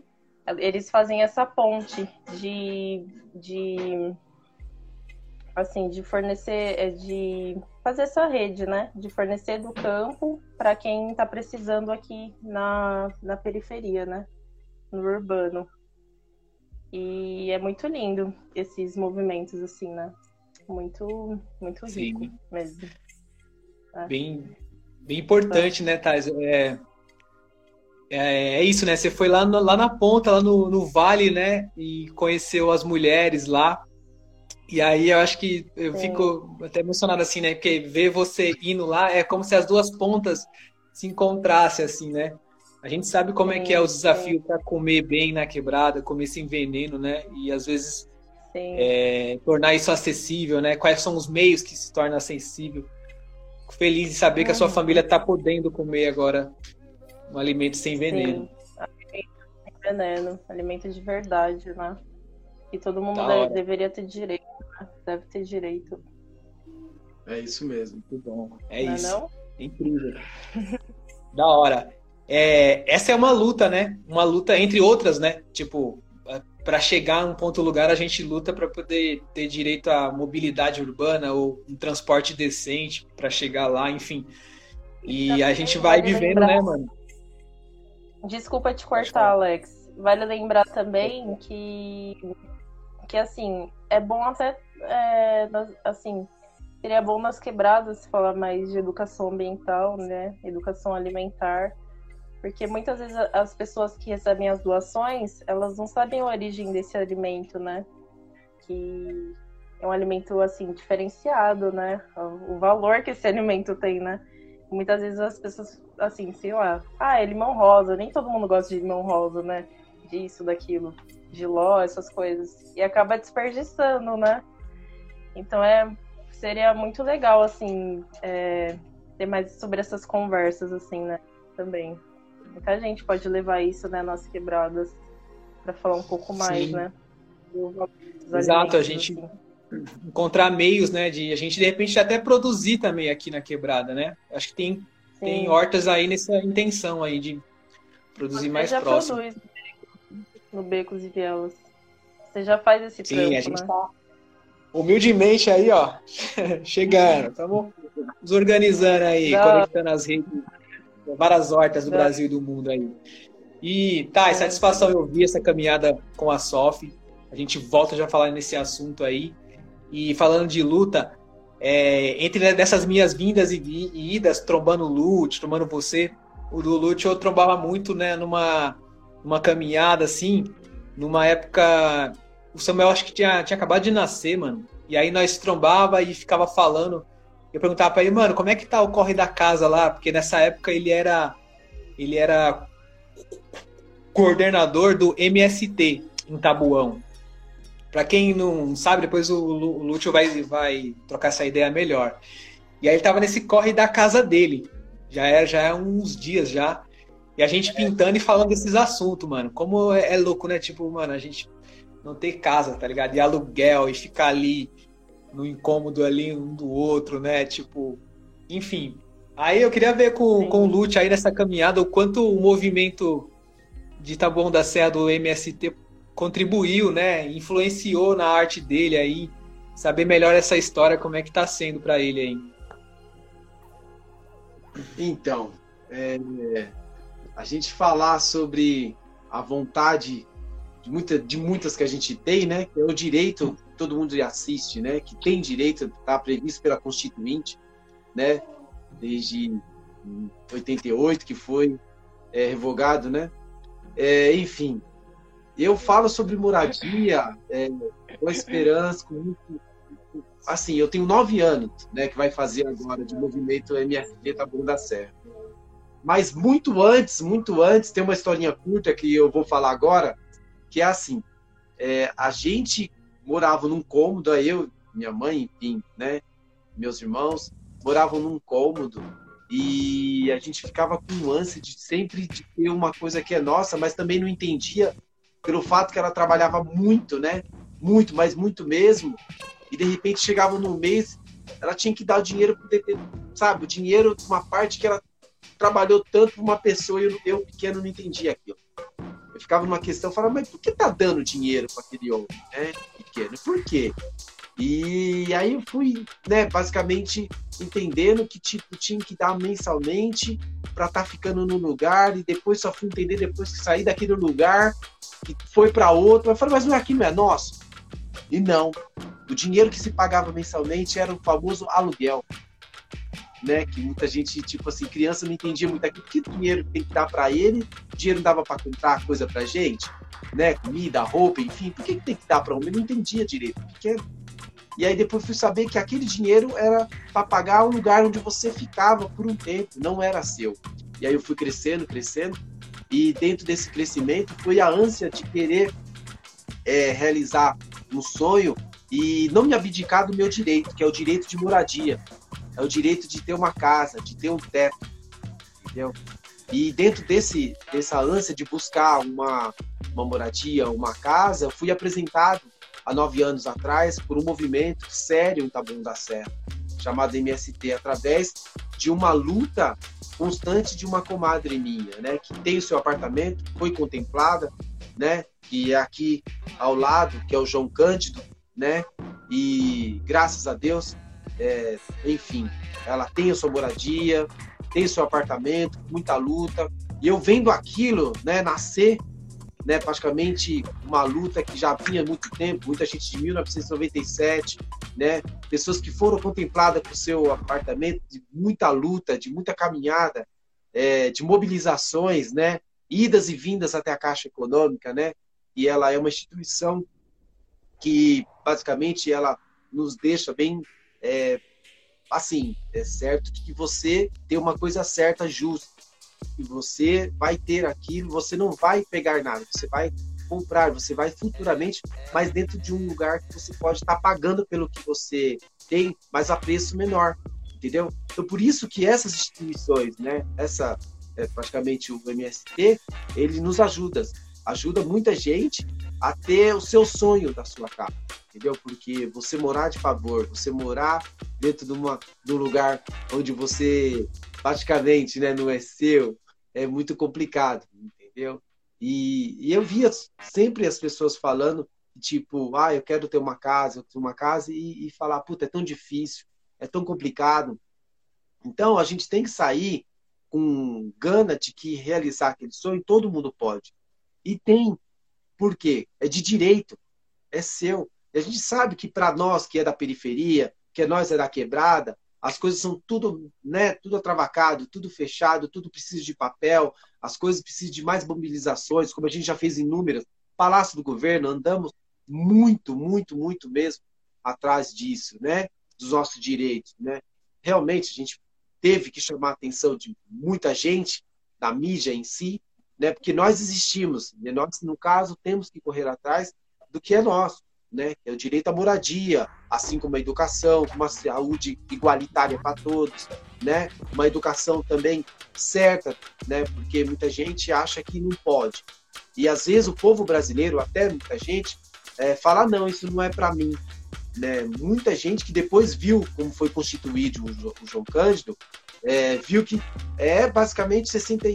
Speaker 4: Eles fazem essa ponte de, de assim, de fornecer, é, de fazer essa rede, né? De fornecer do campo para quem está precisando aqui na, na periferia, né? no urbano. E é muito lindo esses movimentos, assim, né? Muito, muito rico Sim. mesmo.
Speaker 2: É. Bem, bem importante, né, Thais? É, é, é, isso, né? Você foi lá, no, lá na ponta, lá no, no vale, né? E conheceu as mulheres lá. E aí eu acho que eu Sim. fico até emocionado assim, né? Porque ver você indo lá é como se as duas pontas se encontrassem, assim, né? A gente sabe como sim, é que é o desafio para comer bem na quebrada, comer sem veneno, né? E às vezes é, tornar isso acessível, né? Quais são os meios que se torna acessível? Fico feliz de saber que a sua uhum. família está podendo comer agora um alimento sem veneno.
Speaker 4: Sim. Alimento sem veneno, alimento de verdade, né? Que todo mundo deve, deveria ter direito. né? Deve ter direito.
Speaker 3: É isso mesmo.
Speaker 2: Muito bom. É
Speaker 4: não
Speaker 2: isso.
Speaker 4: É?
Speaker 2: Incrível. da hora. É, essa é uma luta, né? Uma luta entre outras, né? Tipo, para chegar a um ponto lugar, a gente luta para poder ter direito à mobilidade urbana ou um transporte decente para chegar lá, enfim. E a gente vai vivendo, né, mano?
Speaker 4: Desculpa te cortar, Alex. Vale lembrar também que, que assim, é bom até, é, assim, seria bom nas quebradas falar mais de educação ambiental, né? Educação alimentar porque muitas vezes as pessoas que recebem as doações, elas não sabem a origem desse alimento, né? Que é um alimento, assim, diferenciado, né? O valor que esse alimento tem, né? Muitas vezes as pessoas, assim, sei lá, ah, é limão rosa, nem todo mundo gosta de limão rosa, né? Disso, daquilo, de ló, essas coisas. E acaba desperdiçando, né? Então é, seria muito legal, assim, é, ter mais sobre essas conversas, assim, né? Também. Muita gente pode levar isso, né, nas quebradas, para falar um pouco mais, Sim. né?
Speaker 2: Exato, a gente assim. encontrar meios, né, de a gente de repente até produzir também aqui na quebrada, né? Acho que tem, tem hortas aí nessa intenção aí de produzir Você mais já próximo. Produz
Speaker 4: no Becos e Vielas. Você já faz esse Sim, trampo, a gente né? tá
Speaker 2: humildemente aí, ó, chegando, estamos nos organizando aí, Não. conectando as redes várias hortas do é. Brasil e do mundo aí. E tá, é satisfação eu vi essa caminhada com a Sof. A gente volta já a falar nesse assunto aí. E falando de luta, é, entre dessas minhas vindas e, e idas, trombando o Lute, trombando você, o do Lute eu trombava muito, né, numa, numa caminhada assim, numa época. O Samuel acho que tinha, tinha acabado de nascer, mano. E aí nós trombava e ficava falando eu perguntava para ele, mano, como é que tá o corre da casa lá? Porque nessa época ele era ele era coordenador do MST em Tabuão. Para quem não sabe, depois o Lúcio vai, vai trocar essa ideia melhor. E aí ele tava nesse corre da casa dele. Já é já é uns dias já. E a gente pintando e falando desses assuntos, mano. Como é, é louco, né? Tipo, mano, a gente não ter casa, tá ligado? E aluguel, e ficar ali no incômodo ali um do outro, né? Tipo, enfim. Aí eu queria ver com, com o Lute aí nessa caminhada o quanto o movimento de Taboão da Serra do MST contribuiu, né? Influenciou na arte dele aí. Saber melhor essa história, como é que tá sendo para ele aí.
Speaker 3: Então, é, a gente falar sobre a vontade de, muita, de muitas que a gente tem, né? Que é o direito todo mundo assiste, né, que tem direito, está previsto pela Constituinte, né, desde 88 que foi é, revogado, né, é, enfim, eu falo sobre moradia é, com esperança, com muito, assim, eu tenho nove anos, né, que vai fazer agora de movimento MST Taboão da Serra. Mas muito antes, muito antes, tem uma historinha curta que eu vou falar agora, que é assim, é, a gente moravam num cômodo, aí eu, minha mãe, enfim, né, meus irmãos, moravam num cômodo e a gente ficava com ânsia de sempre de ter uma coisa que é nossa, mas também não entendia pelo fato que ela trabalhava muito, né, muito, mas muito mesmo, e de repente chegava no mês, ela tinha que dar o dinheiro sabe, o dinheiro uma parte que ela trabalhou tanto para uma pessoa e eu, eu pequeno não entendia aquilo. Eu ficava numa questão, falava, mas por que tá dando dinheiro para aquele homem, né? Pequeno, por quê? E aí eu fui, né, basicamente entendendo que tipo tinha que dar mensalmente para estar tá ficando no lugar e depois só fui entender depois que saí daquele lugar e foi para outro. Eu falei, mas não é aqui, não é nosso? E não. O dinheiro que se pagava mensalmente era o famoso aluguel né? Que muita gente, tipo assim, criança não entendia muito aquilo. Que dinheiro tem que dar para ele? Dinheiro dava para comprar coisa pra gente, né? Comida, roupa, enfim. Por que, que tem que dar para homem? Eu não entendia direito. Porque... E aí depois fui saber que aquele dinheiro era para pagar o lugar onde você ficava por um tempo, não era seu. E aí eu fui crescendo, crescendo. E dentro desse crescimento foi a ânsia de querer é, realizar um sonho e não me abdicar do meu direito, que é o direito de moradia é o direito de ter uma casa, de ter um teto, entendeu? E dentro desse dessa ânsia de buscar uma, uma moradia, uma casa, eu fui apresentado há nove anos atrás, por um movimento sério em Taboão da Serra, chamado MST, através de uma luta constante de uma comadre minha, né, que tem o seu apartamento, foi contemplada, né, que é aqui ao lado, que é o João Cândido, né, e graças a Deus, é, enfim, ela tem a sua moradia, tem seu apartamento, muita luta, e eu vendo aquilo, né, nascer, né, praticamente uma luta que já vinha muito tempo, muita gente de 1997, né, pessoas que foram contempladas por seu apartamento, de muita luta, de muita caminhada, é, de mobilizações, né, idas e vindas até a Caixa Econômica, né, e ela é uma instituição que basicamente ela nos deixa bem é, assim, é certo que você tem uma coisa certa, justa, e você vai ter aquilo, você não vai pegar nada, você vai comprar, você vai futuramente, mas dentro de um lugar que você pode estar pagando pelo que você tem, mas a preço menor, entendeu? Então por isso que essas instituições, né, essa é, praticamente o MST, ele nos ajuda, ajuda muita gente a ter o seu sonho da sua casa, entendeu? Porque você morar de favor, você morar dentro de, uma, de um lugar onde você praticamente né, não é seu, é muito complicado, entendeu? E, e eu via sempre as pessoas falando, tipo, ah, eu quero ter uma casa, eu quero ter uma casa, e, e falar, puta, é tão difícil, é tão complicado. Então, a gente tem que sair com gana de que realizar aquele sonho, todo mundo pode. E tem. Por quê? É de direito, é seu. E a gente sabe que para nós que é da periferia, que é nós é da quebrada, as coisas são tudo, né, tudo atravacado, tudo fechado, tudo precisa de papel, as coisas precisam de mais mobilizações, como a gente já fez inúmeras. Palácio do Governo, andamos muito, muito, muito mesmo atrás disso, né, dos nossos direitos, né. Realmente a gente teve que chamar a atenção de muita gente, da mídia em si, né, porque nós existimos, e nós, no caso, temos que correr atrás do que é nosso né? É o direito à moradia, assim como a educação, uma saúde igualitária para todos, né? Uma educação também certa, né? Porque muita gente acha que não pode. E às vezes o povo brasileiro, até muita gente, é, fala não, isso não é para mim. Né? Muita gente que depois viu como foi constituído o João Cândido, é, viu que é basicamente 60,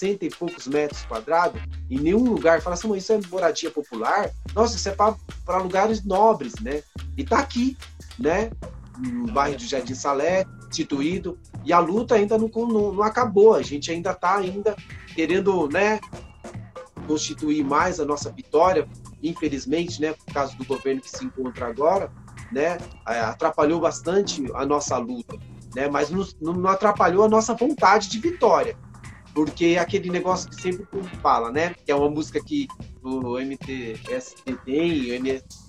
Speaker 3: 60 e poucos metros quadrados, em nenhum lugar, fala assim, isso é moradia popular? Nossa, isso é para lugares nobres, né? E tá aqui, né? No bairro de Jardim Salé, instituído, e a luta ainda não, não, não acabou, a gente ainda está ainda querendo, né, constituir mais a nossa vitória, infelizmente, né, por causa do governo que se encontra agora, né, atrapalhou bastante a nossa luta, né, mas não, não atrapalhou a nossa vontade de vitória. Porque é aquele negócio que sempre fala, né? Que é uma música que o MTST tem e o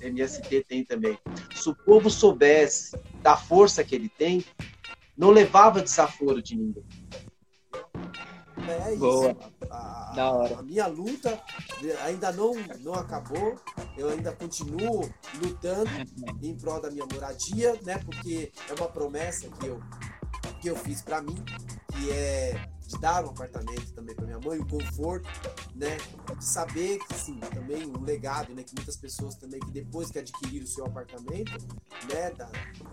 Speaker 3: MST tem também. Se o povo soubesse da força que ele tem, não levava desaforo de ninguém.
Speaker 5: É isso. Boa. A, da hora. a minha luta ainda não, não acabou. Eu ainda continuo lutando em prol da minha moradia, né? Porque é uma promessa que eu, que eu fiz para mim, que é de dar um apartamento também para minha mãe, o conforto, né? De saber que sim, também um legado, né? Que muitas pessoas também que depois que adquiriram o seu apartamento, né? Da,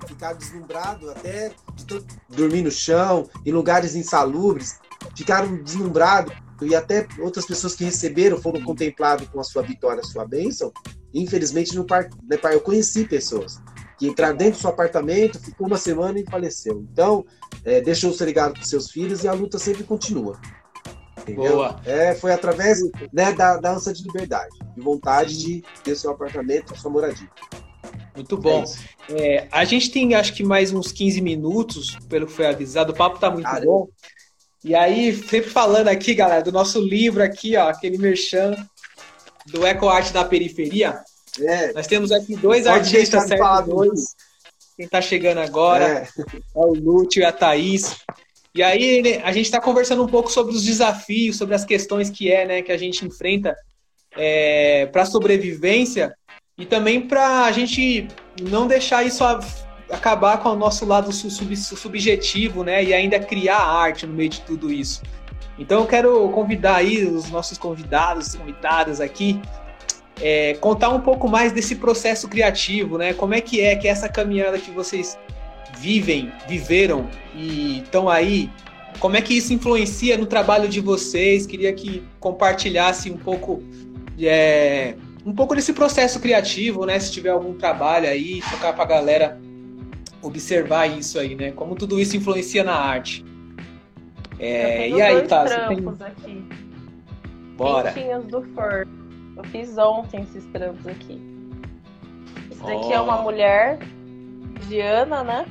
Speaker 5: ficaram deslumbrados até de dormir no chão, em lugares insalubres, ficaram deslumbrados e até outras pessoas que receberam foram contemplados com a sua vitória, a sua bênção. Infelizmente, no par... Né, eu conheci pessoas que entraram dentro do seu apartamento, ficou uma semana e faleceu. Então, é, deixou ser ligado para seus filhos e a luta sempre continua. Entendeu? Boa. É, foi através né, da, da ânsia de liberdade, de vontade de ter seu apartamento, sua moradia.
Speaker 2: Muito bom. É é, a gente tem acho que mais uns 15 minutos, pelo que foi avisado. O papo tá muito Caramba. bom. E aí, sempre falando aqui, galera, do nosso livro aqui, ó, aquele merchan do Eco Arte da Periferia. É. Nós temos aqui dois Pode artistas, certo? Dois. Quem está chegando agora é. é o Lúcio e a Thaís. E aí né, a gente está conversando um pouco sobre os desafios, sobre as questões que é, né, que a gente enfrenta é, para sobrevivência e também para a gente não deixar isso acabar com o nosso lado sub subjetivo, né, e ainda criar arte no meio de tudo isso. Então eu quero convidar aí os nossos convidados, convidadas aqui é, contar um pouco mais desse processo criativo, né? Como é que é que essa caminhada que vocês vivem, viveram e estão aí como é que isso influencia no trabalho de vocês? Queria que compartilhasse um pouco, é, um pouco desse processo criativo, né? Se tiver algum trabalho aí, tocar para a galera observar isso aí, né? Como tudo isso influencia na arte.
Speaker 4: É, e aí, tá? Trampos tem... aqui.
Speaker 2: Bora.
Speaker 4: Do. Eu fiz ontem esses trampos aqui. Esse daqui oh. é uma mulher, Diana, né?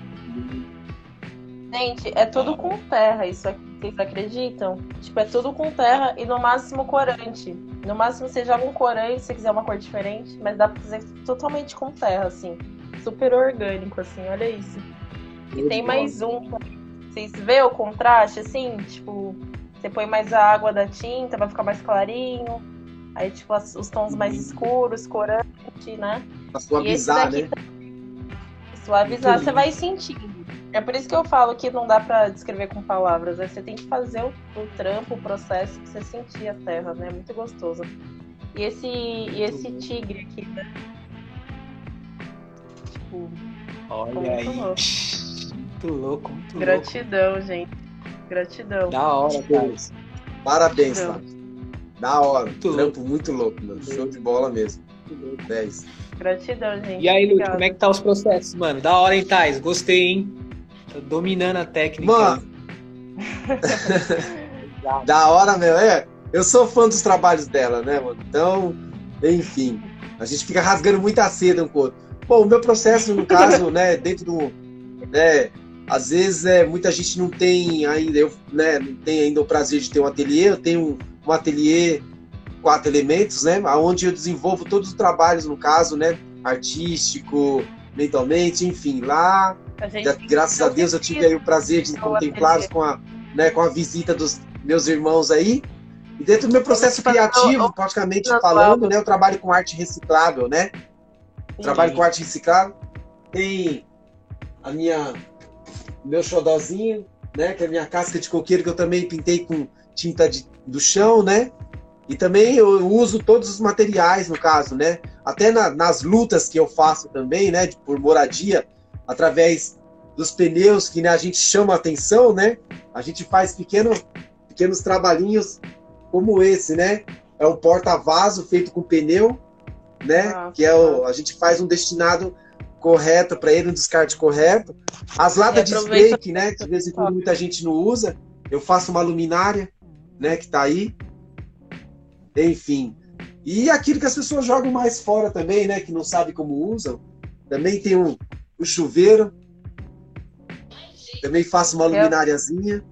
Speaker 4: Gente, é tudo com terra isso aqui. Vocês acreditam? Tipo, é tudo com terra e no máximo corante. No máximo você joga um corante se quiser uma cor diferente, mas dá pra fazer totalmente com terra, assim. Super orgânico, assim, olha isso. E tem mais um. Vocês vê o contraste, assim? Tipo, você põe mais a água da tinta, vai ficar mais clarinho. Aí, tipo, os tons mais escuros, corante, né?
Speaker 3: Pra suavizar, né? Tá...
Speaker 4: Suavizar, você vai sentindo. É por isso que eu falo que não dá para descrever com palavras. Né? Você tem que fazer o, o trampo, o processo, pra você sentir a terra, né? Muito gostoso. E esse, e esse tigre aqui, né?
Speaker 2: Tipo. Olha aí. Louco. Muito louco, muito
Speaker 4: Gratidão,
Speaker 2: louco.
Speaker 4: gente. Gratidão.
Speaker 2: Da hora, cara.
Speaker 3: Parabéns, tá? Da hora. Muito Trampo louco. muito louco, mano. Show de bola mesmo. 10.
Speaker 4: Gratidão, gente.
Speaker 2: E aí, Lúcio, como é que tá os processos, mano? Da hora, hein, Thais? Gostei, hein? Tô dominando a técnica.
Speaker 3: Mano. da hora, meu. É, eu sou fã dos trabalhos dela, né, mano? Então, enfim. A gente fica rasgando muita seda um com o outro. Bom, o meu processo, no caso, né, dentro do. Né, às vezes é, muita gente não tem ainda, eu né, não tem ainda o prazer de ter um ateliê, eu tenho um, ateliê quatro elementos, né? Onde eu desenvolvo todos os trabalhos, no caso, né? Artístico, mentalmente, enfim, lá graças a Deus eu tive aí o prazer de contemplá-los com a, né, com a visita dos meus irmãos aí. E dentro do meu processo criativo, praticamente falando, né, eu trabalho com arte reciclável, né? Trabalho com arte reciclável. Tem a minha meu xodózinho, né, que é a minha casca de coqueiro que eu também pintei com tinta de, do chão, né? E também eu uso todos os materiais, no caso, né? Até na, nas lutas que eu faço também, né? Por moradia, através dos pneus que né, a gente chama atenção, né? A gente faz pequeno, pequenos trabalhinhos como esse, né? É um porta-vaso feito com pneu, né? Ah, que é o, a gente faz um destinado correto para ele, um descarte correto. As latas de steak, né? Que de vez em quando muita gente não usa. Eu faço uma luminária, né? Que tá aí. Enfim. E aquilo que as pessoas jogam mais fora também, né? Que não sabe como usam. Também tem um, o chuveiro. Também faço uma lumináriazinha.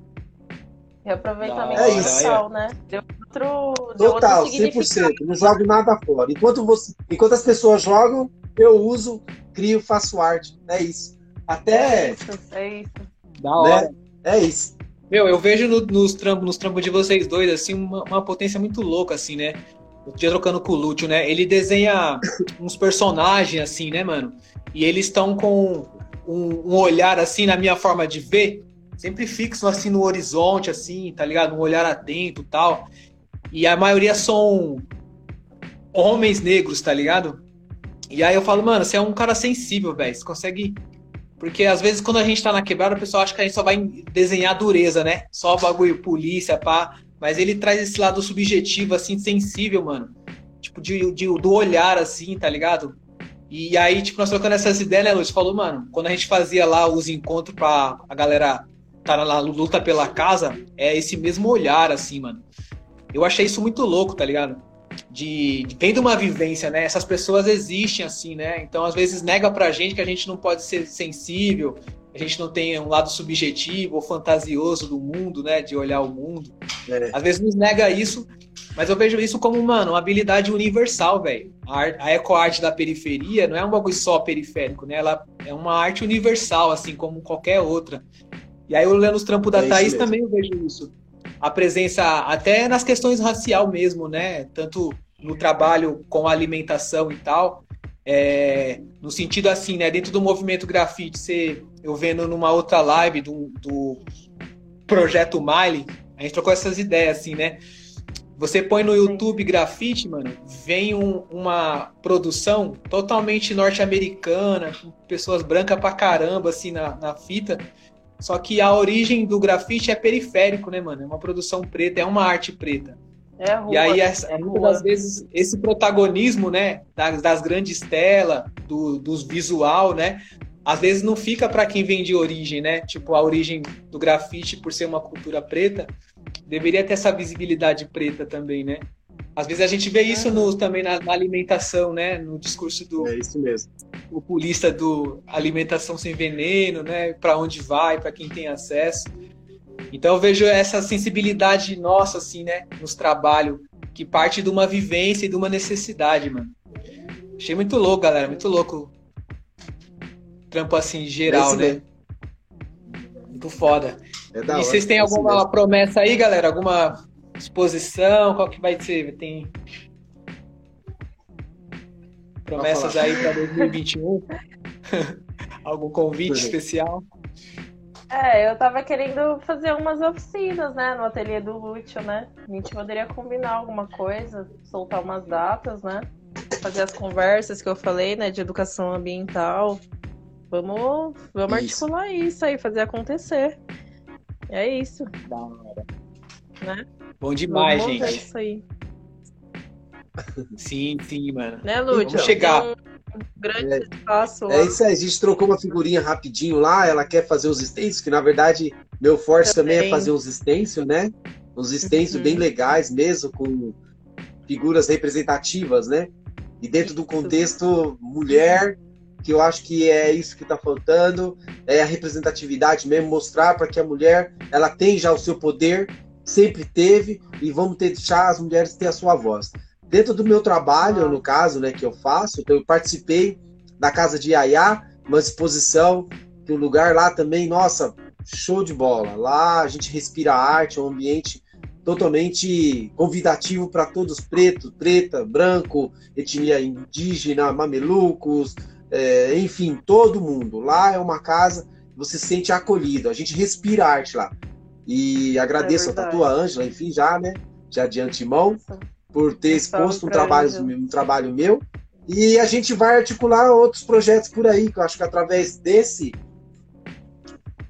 Speaker 4: Reaproveitamento é isso. total, né? Deu outro,
Speaker 3: total, outro 100%. Não jogo nada fora. Enquanto, você, enquanto as pessoas jogam, eu uso, crio, faço arte. É isso. Até.
Speaker 4: É isso. É isso.
Speaker 2: Da hora. Né?
Speaker 3: É isso.
Speaker 2: Meu, eu vejo no, nos trampos nos trampos de vocês dois, assim, uma, uma potência muito louca, assim, né? Eu tinha trocando com o Lúcio, né? Ele desenha uns personagens, assim, né, mano? E eles estão com um, um, olhar assim na minha forma de ver, sempre fixo assim no horizonte, assim, tá ligado? Um olhar atento tal. E a maioria são homens negros, tá ligado? E aí eu falo, mano, você é um cara sensível, velho. Você consegue. Porque às vezes quando a gente tá na quebrada, o pessoal acha que a gente só vai desenhar dureza, né? Só bagulho polícia, pá. Mas ele traz esse lado subjetivo, assim, sensível, mano. Tipo, de, de, do olhar, assim, tá ligado? E aí, tipo, nós trocando essas ideias, né, Luiz? Falou, mano, quando a gente fazia lá os encontros pra a galera tá na luta pela casa, é esse mesmo olhar, assim, mano. Eu achei isso muito louco, tá ligado? De, de tendo uma vivência, né? Essas pessoas existem, assim, né? Então, às vezes, nega pra gente que a gente não pode ser sensível, a gente não tem um lado subjetivo ou fantasioso do mundo, né? De olhar o mundo. É. Às vezes nos nega isso, mas eu vejo isso como, mano, uma habilidade universal, velho. A, a ecoarte da periferia não é um bagulho só periférico, né? Ela é uma arte universal, assim como qualquer outra. E aí, lendo os trampos da é Thaís também eu vejo isso. A presença, até nas questões racial mesmo, né? Tanto no trabalho com alimentação e tal. É, no sentido assim, né? Dentro do movimento grafite, você, eu vendo numa outra live do, do projeto Miley, a gente trocou essas ideias, assim, né? Você põe no YouTube grafite, mano, vem um, uma produção totalmente norte-americana, com pessoas brancas pra caramba, assim, na, na fita. Só que a origem do grafite é periférico, né, mano? É uma produção preta, é uma arte preta. É rua, e aí, essa, é muitas das vezes, esse protagonismo, né, das, das grandes telas, do, dos visual, né, às vezes não fica para quem vem de origem, né? Tipo, a origem do grafite, por ser uma cultura preta, deveria ter essa visibilidade preta também, né? Às vezes a gente vê isso no, também na, na, alimentação, né? No discurso do
Speaker 3: é isso mesmo.
Speaker 2: populista do alimentação sem veneno, né? Para onde vai, para quem tem acesso. Então eu vejo essa sensibilidade nossa, assim, né? Nos trabalhos, que parte de uma vivência e de uma necessidade, mano. Achei muito louco, galera, muito louco trampo assim geral, Esse né? Mesmo. Muito foda. É e vocês têm alguma mesmo. promessa aí, galera? Alguma exposição? Qual que vai ser? Tem promessas aí para 2021? Algum convite especial?
Speaker 4: É, eu tava querendo fazer umas oficinas, né, no ateliê do Lúcio, né? A gente poderia combinar alguma coisa, soltar umas datas, né? Fazer as conversas que eu falei, né, de educação ambiental, Vamos, vamos isso. articular isso aí, fazer acontecer. É isso. Da hora.
Speaker 2: Né? Bom demais, vamos gente. isso aí. Sim, sim, mano.
Speaker 4: Né, Lúcio?
Speaker 2: Vamos chegar. Um
Speaker 4: grande é, espaço.
Speaker 3: É isso aí, a gente trocou uma figurinha rapidinho lá, ela quer fazer os stencils, que na verdade meu forte também, também é fazer uns stencils, né? Uns stencils uhum. bem legais mesmo, com figuras representativas, né? E dentro do contexto mulher, que eu acho que é isso que está faltando, é a representatividade mesmo, mostrar para que a mulher ela tem já o seu poder, sempre teve, e vamos deixar as mulheres ter a sua voz. Dentro do meu trabalho, no caso, né, que eu faço, eu participei da Casa de Iaiá, uma exposição, que um lugar lá também, nossa, show de bola. Lá a gente respira arte, é um ambiente totalmente convidativo para todos, preto, preta, branco, etnia indígena, mamelucos, é, enfim, todo mundo. Lá é uma casa você se sente acolhido. A gente respira arte lá. E agradeço é a tua Ângela, enfim, já, né? Já de antemão, por ter exposto um trabalho, um trabalho meu. E a gente vai articular outros projetos por aí, que eu acho que através desse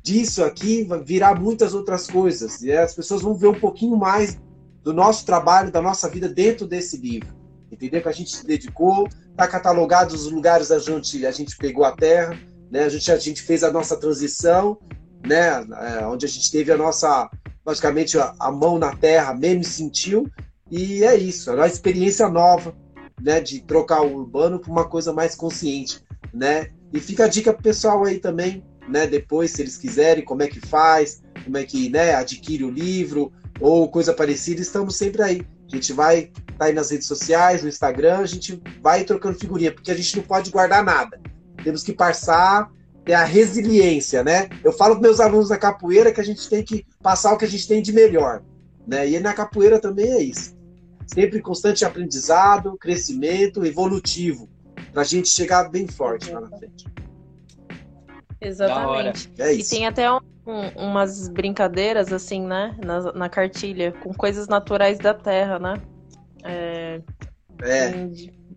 Speaker 3: disso aqui vai virar muitas outras coisas. E as pessoas vão ver um pouquinho mais do nosso trabalho, da nossa vida dentro desse livro. Entendeu? Que a gente se dedicou, está catalogado os lugares onde a gente pegou a terra, né? A gente, a gente fez a nossa transição, né? É, onde a gente teve a nossa, logicamente, a, a, mão na terra, mesmo sentiu, e é isso, é uma experiência nova, né? De trocar o urbano por uma coisa mais consciente, né? E fica a dica pro pessoal aí também, né? Depois, se eles quiserem, como é que faz, como é que, né? Adquire o livro ou coisa parecida, estamos sempre aí. A gente vai tá aí nas redes sociais, no Instagram, a gente vai trocando figurinha, porque a gente não pode guardar nada. Temos que passar é a resiliência, né? Eu falo para meus alunos da capoeira que a gente tem que passar o que a gente tem de melhor, né? E na capoeira também é isso. Sempre constante aprendizado, crescimento evolutivo, para a gente chegar bem forte lá na frente.
Speaker 4: Exatamente. É e tem até um, umas brincadeiras assim, né, na, na cartilha, com coisas naturais da terra, né?
Speaker 3: É. é.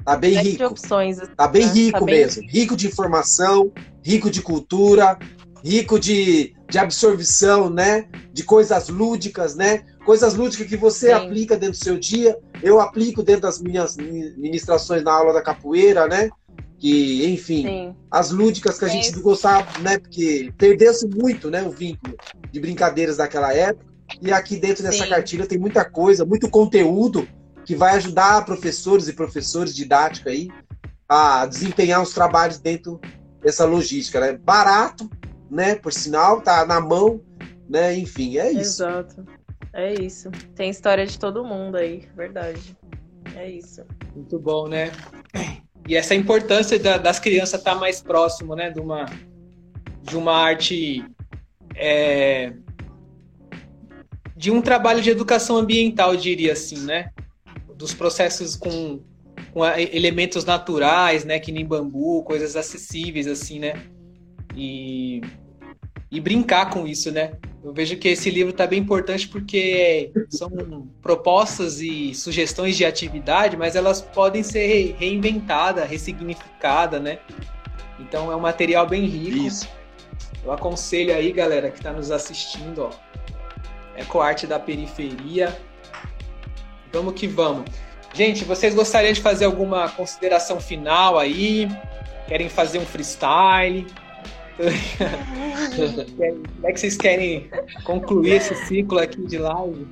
Speaker 3: Tá bem rico. Opções, assim, tá bem né? rico tá mesmo. Bem... Rico de informação, rico de cultura, rico de, de absorção, né? De coisas lúdicas, né? Coisas lúdicas que você Sim. aplica dentro do seu dia. Eu aplico dentro das minhas ministrações na aula da capoeira, né? Que, enfim, Sim. as lúdicas que a gente gostava, né? Porque perdeu-se muito, né? O vínculo de brincadeiras daquela época. E aqui dentro dessa Sim. cartilha tem muita coisa, muito conteúdo que vai ajudar professores e professores didáticos aí a desempenhar os trabalhos dentro dessa logística, né? Barato, né? Por sinal, tá na mão, né? Enfim, é isso.
Speaker 4: Exato. É isso. Tem história de todo mundo aí, verdade. É isso.
Speaker 2: Muito bom, né? E essa importância da, das crianças estar tá mais próximo, né? De uma, de uma arte. É, de um trabalho de educação ambiental, diria assim, né? dos processos com, com elementos naturais, né, que nem bambu, coisas acessíveis assim, né? E, e brincar com isso, né? Eu vejo que esse livro está bem importante porque são propostas e sugestões de atividade, mas elas podem ser reinventadas, ressignificadas, né? Então é um material bem rico. Isso. Eu aconselho aí, galera, que está nos assistindo, ó. Ecoarte da Periferia. Vamos que vamos. Gente, vocês gostariam de fazer alguma consideração final aí? Querem fazer um freestyle? Como é que vocês querem concluir esse ciclo aqui de live?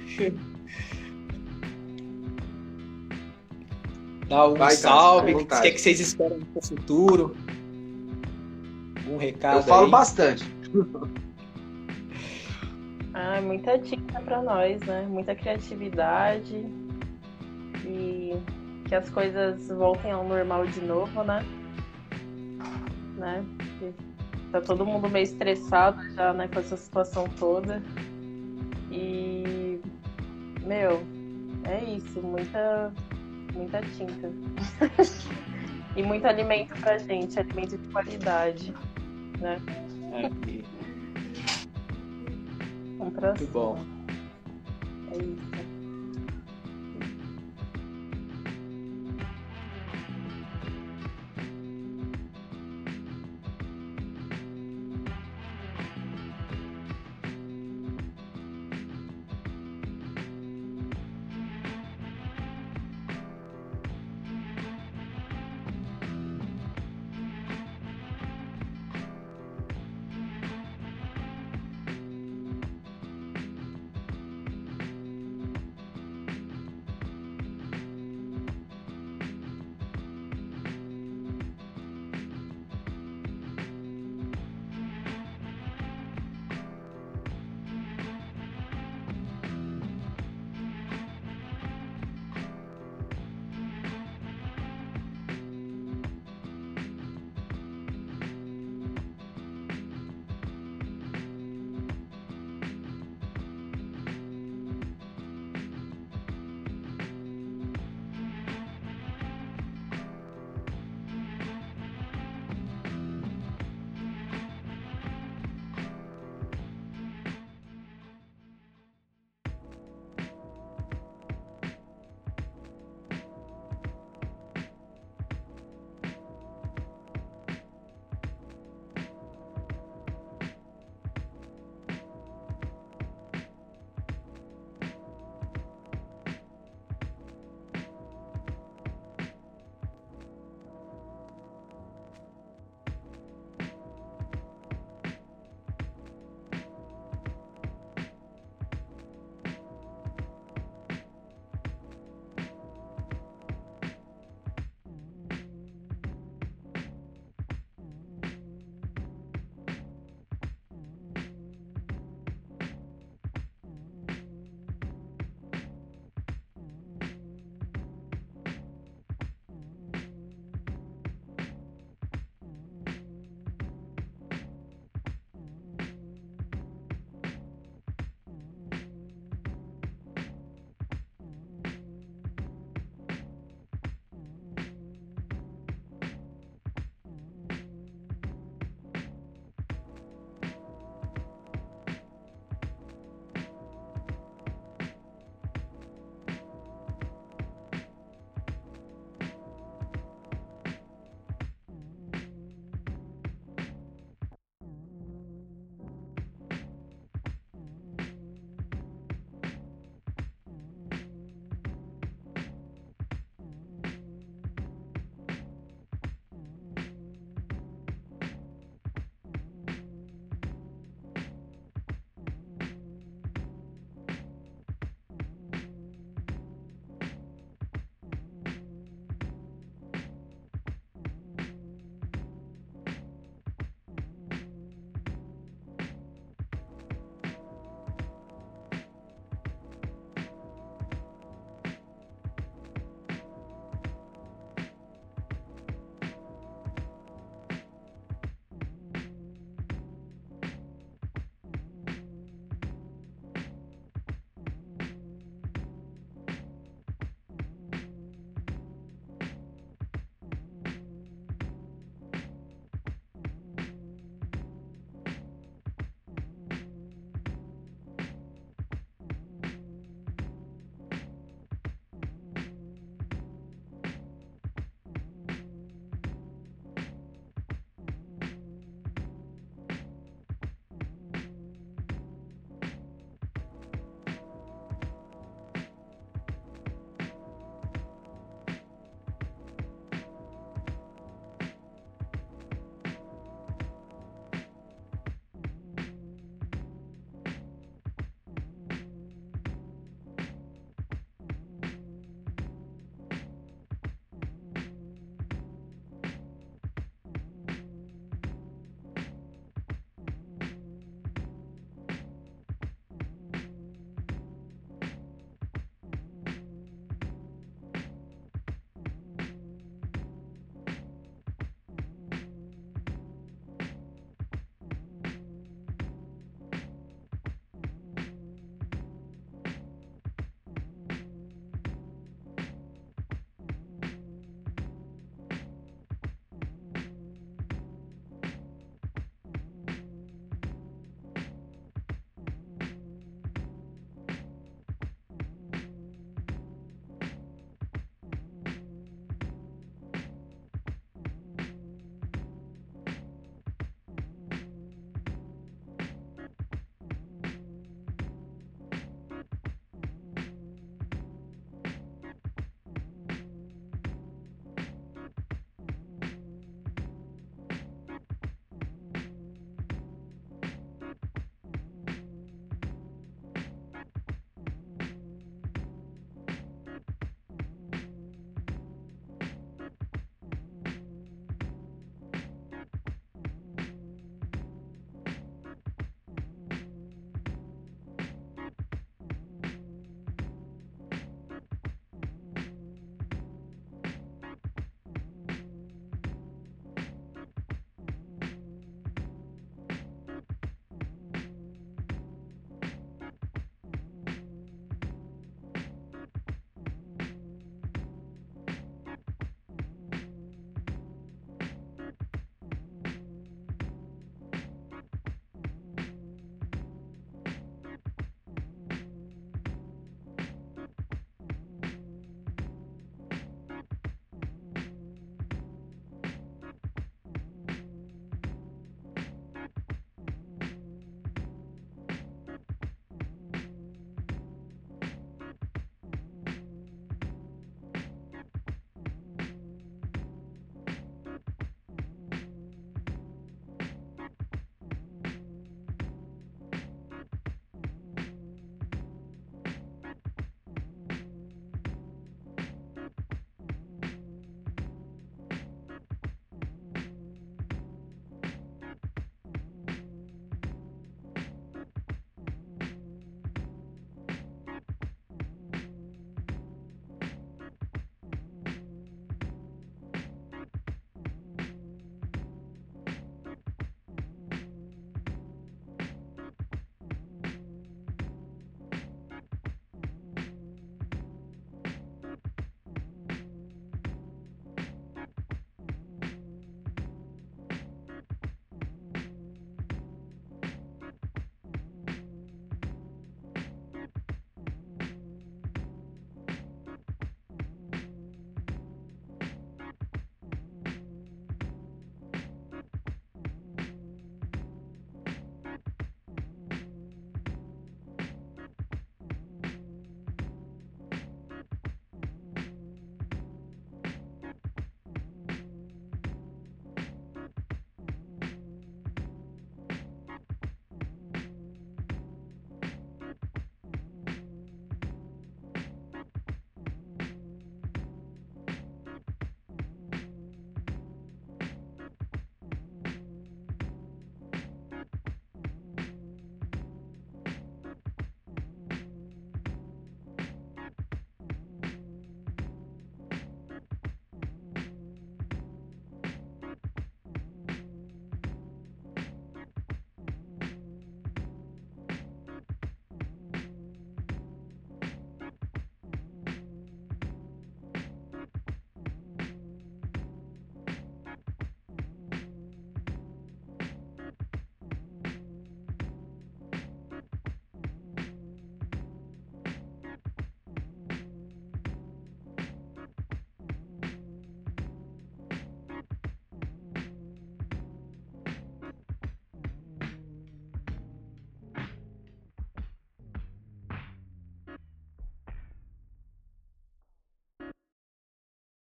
Speaker 2: Dá um Vai, salve, o que, é que vocês esperam para o futuro? Um recado
Speaker 3: Eu falo
Speaker 2: aí.
Speaker 3: bastante.
Speaker 4: Ah, muita dica para nós, né? Muita criatividade e que as coisas voltem ao normal de novo, né? né? Tá todo mundo meio estressado já, né, com essa situação toda. E meu, é isso, muita muita tinta. e muito alimento pra gente, alimento de qualidade, né?
Speaker 2: É.
Speaker 4: Um
Speaker 2: Muito bom.
Speaker 4: É isso.